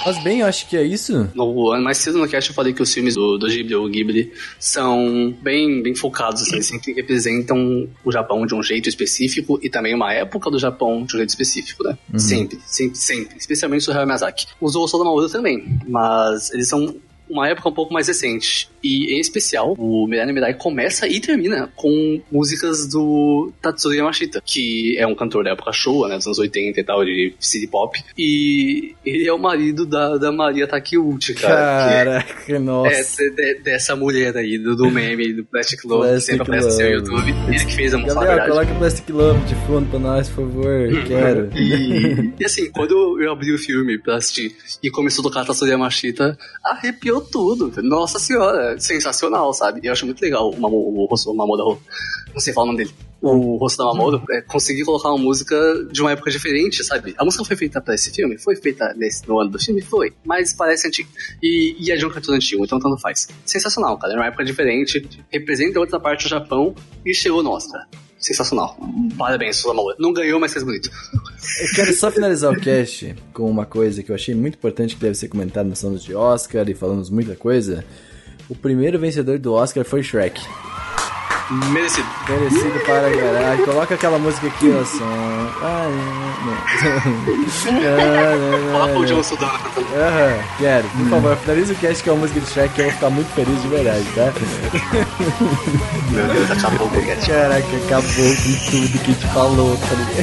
Mas bem, eu acho que é isso. No mais cedo no cast eu falei que os filmes do, do Ghibli ou Ghibli são bem, bem focados, assim, sempre representam o Japão de um jeito específico e também uma época do Japão de um jeito específico, né? Uhum. Sempre, sempre, sempre. Especialmente o Hayao Miyazaki. Os Osoda Maoru também, mas eles são uma época um pouco mais recente. E, em especial, o Mirai Mirai começa e termina com músicas do Tatsuro Yamashita, que é um cantor da época Showa, né, dos anos 80 e tal, de city pop. E ele é o marido da, da Maria Takeuchi, cara. Caraca, é, nossa. É, de, dessa mulher aí, do, do meme, do Plastic Love, Plastic que sempre aparece no seu YouTube. Ele que fez a música, Gabriel, coloca o Plastic Love de fundo pra nós, por favor, quero. e, e assim, quando eu abri o filme pra assistir e começou a tocar Tatsuro Yamashita, arrepiou tudo. Nossa senhora, sensacional, sabe? Eu acho muito legal o, Mamo, o, o Mamoru, não sei falar o nome dele, o rosto da Mamoru, é, conseguir colocar uma música de uma época diferente, sabe? A música foi feita pra esse filme? Foi feita nesse, no ano do filme? Foi. Mas parece antigo. E, e é de um cartão antigo, então tanto faz. Sensacional, cara. É uma época diferente, representa outra parte do Japão e chegou no Oscar sensacional. Parabéns, Mamoru. Não ganhou, mas fez bonito. Eu quero só finalizar o cast com uma coisa que eu achei muito importante que deve ser comentada nos anos de Oscar e falamos muita coisa. O primeiro vencedor do Oscar foi Shrek. Merecido. Merecido para caralho. Coloca aquela música aqui, ó. Som. Coloca o John Sudano cantando. Aham, quero. Por favor, finaliza o cast que é a música do Shrek que eu vou ficar muito feliz de verdade, tá? Meu Deus, acabou o cast. Caraca, acabou com tudo que gente falou, tá ligado?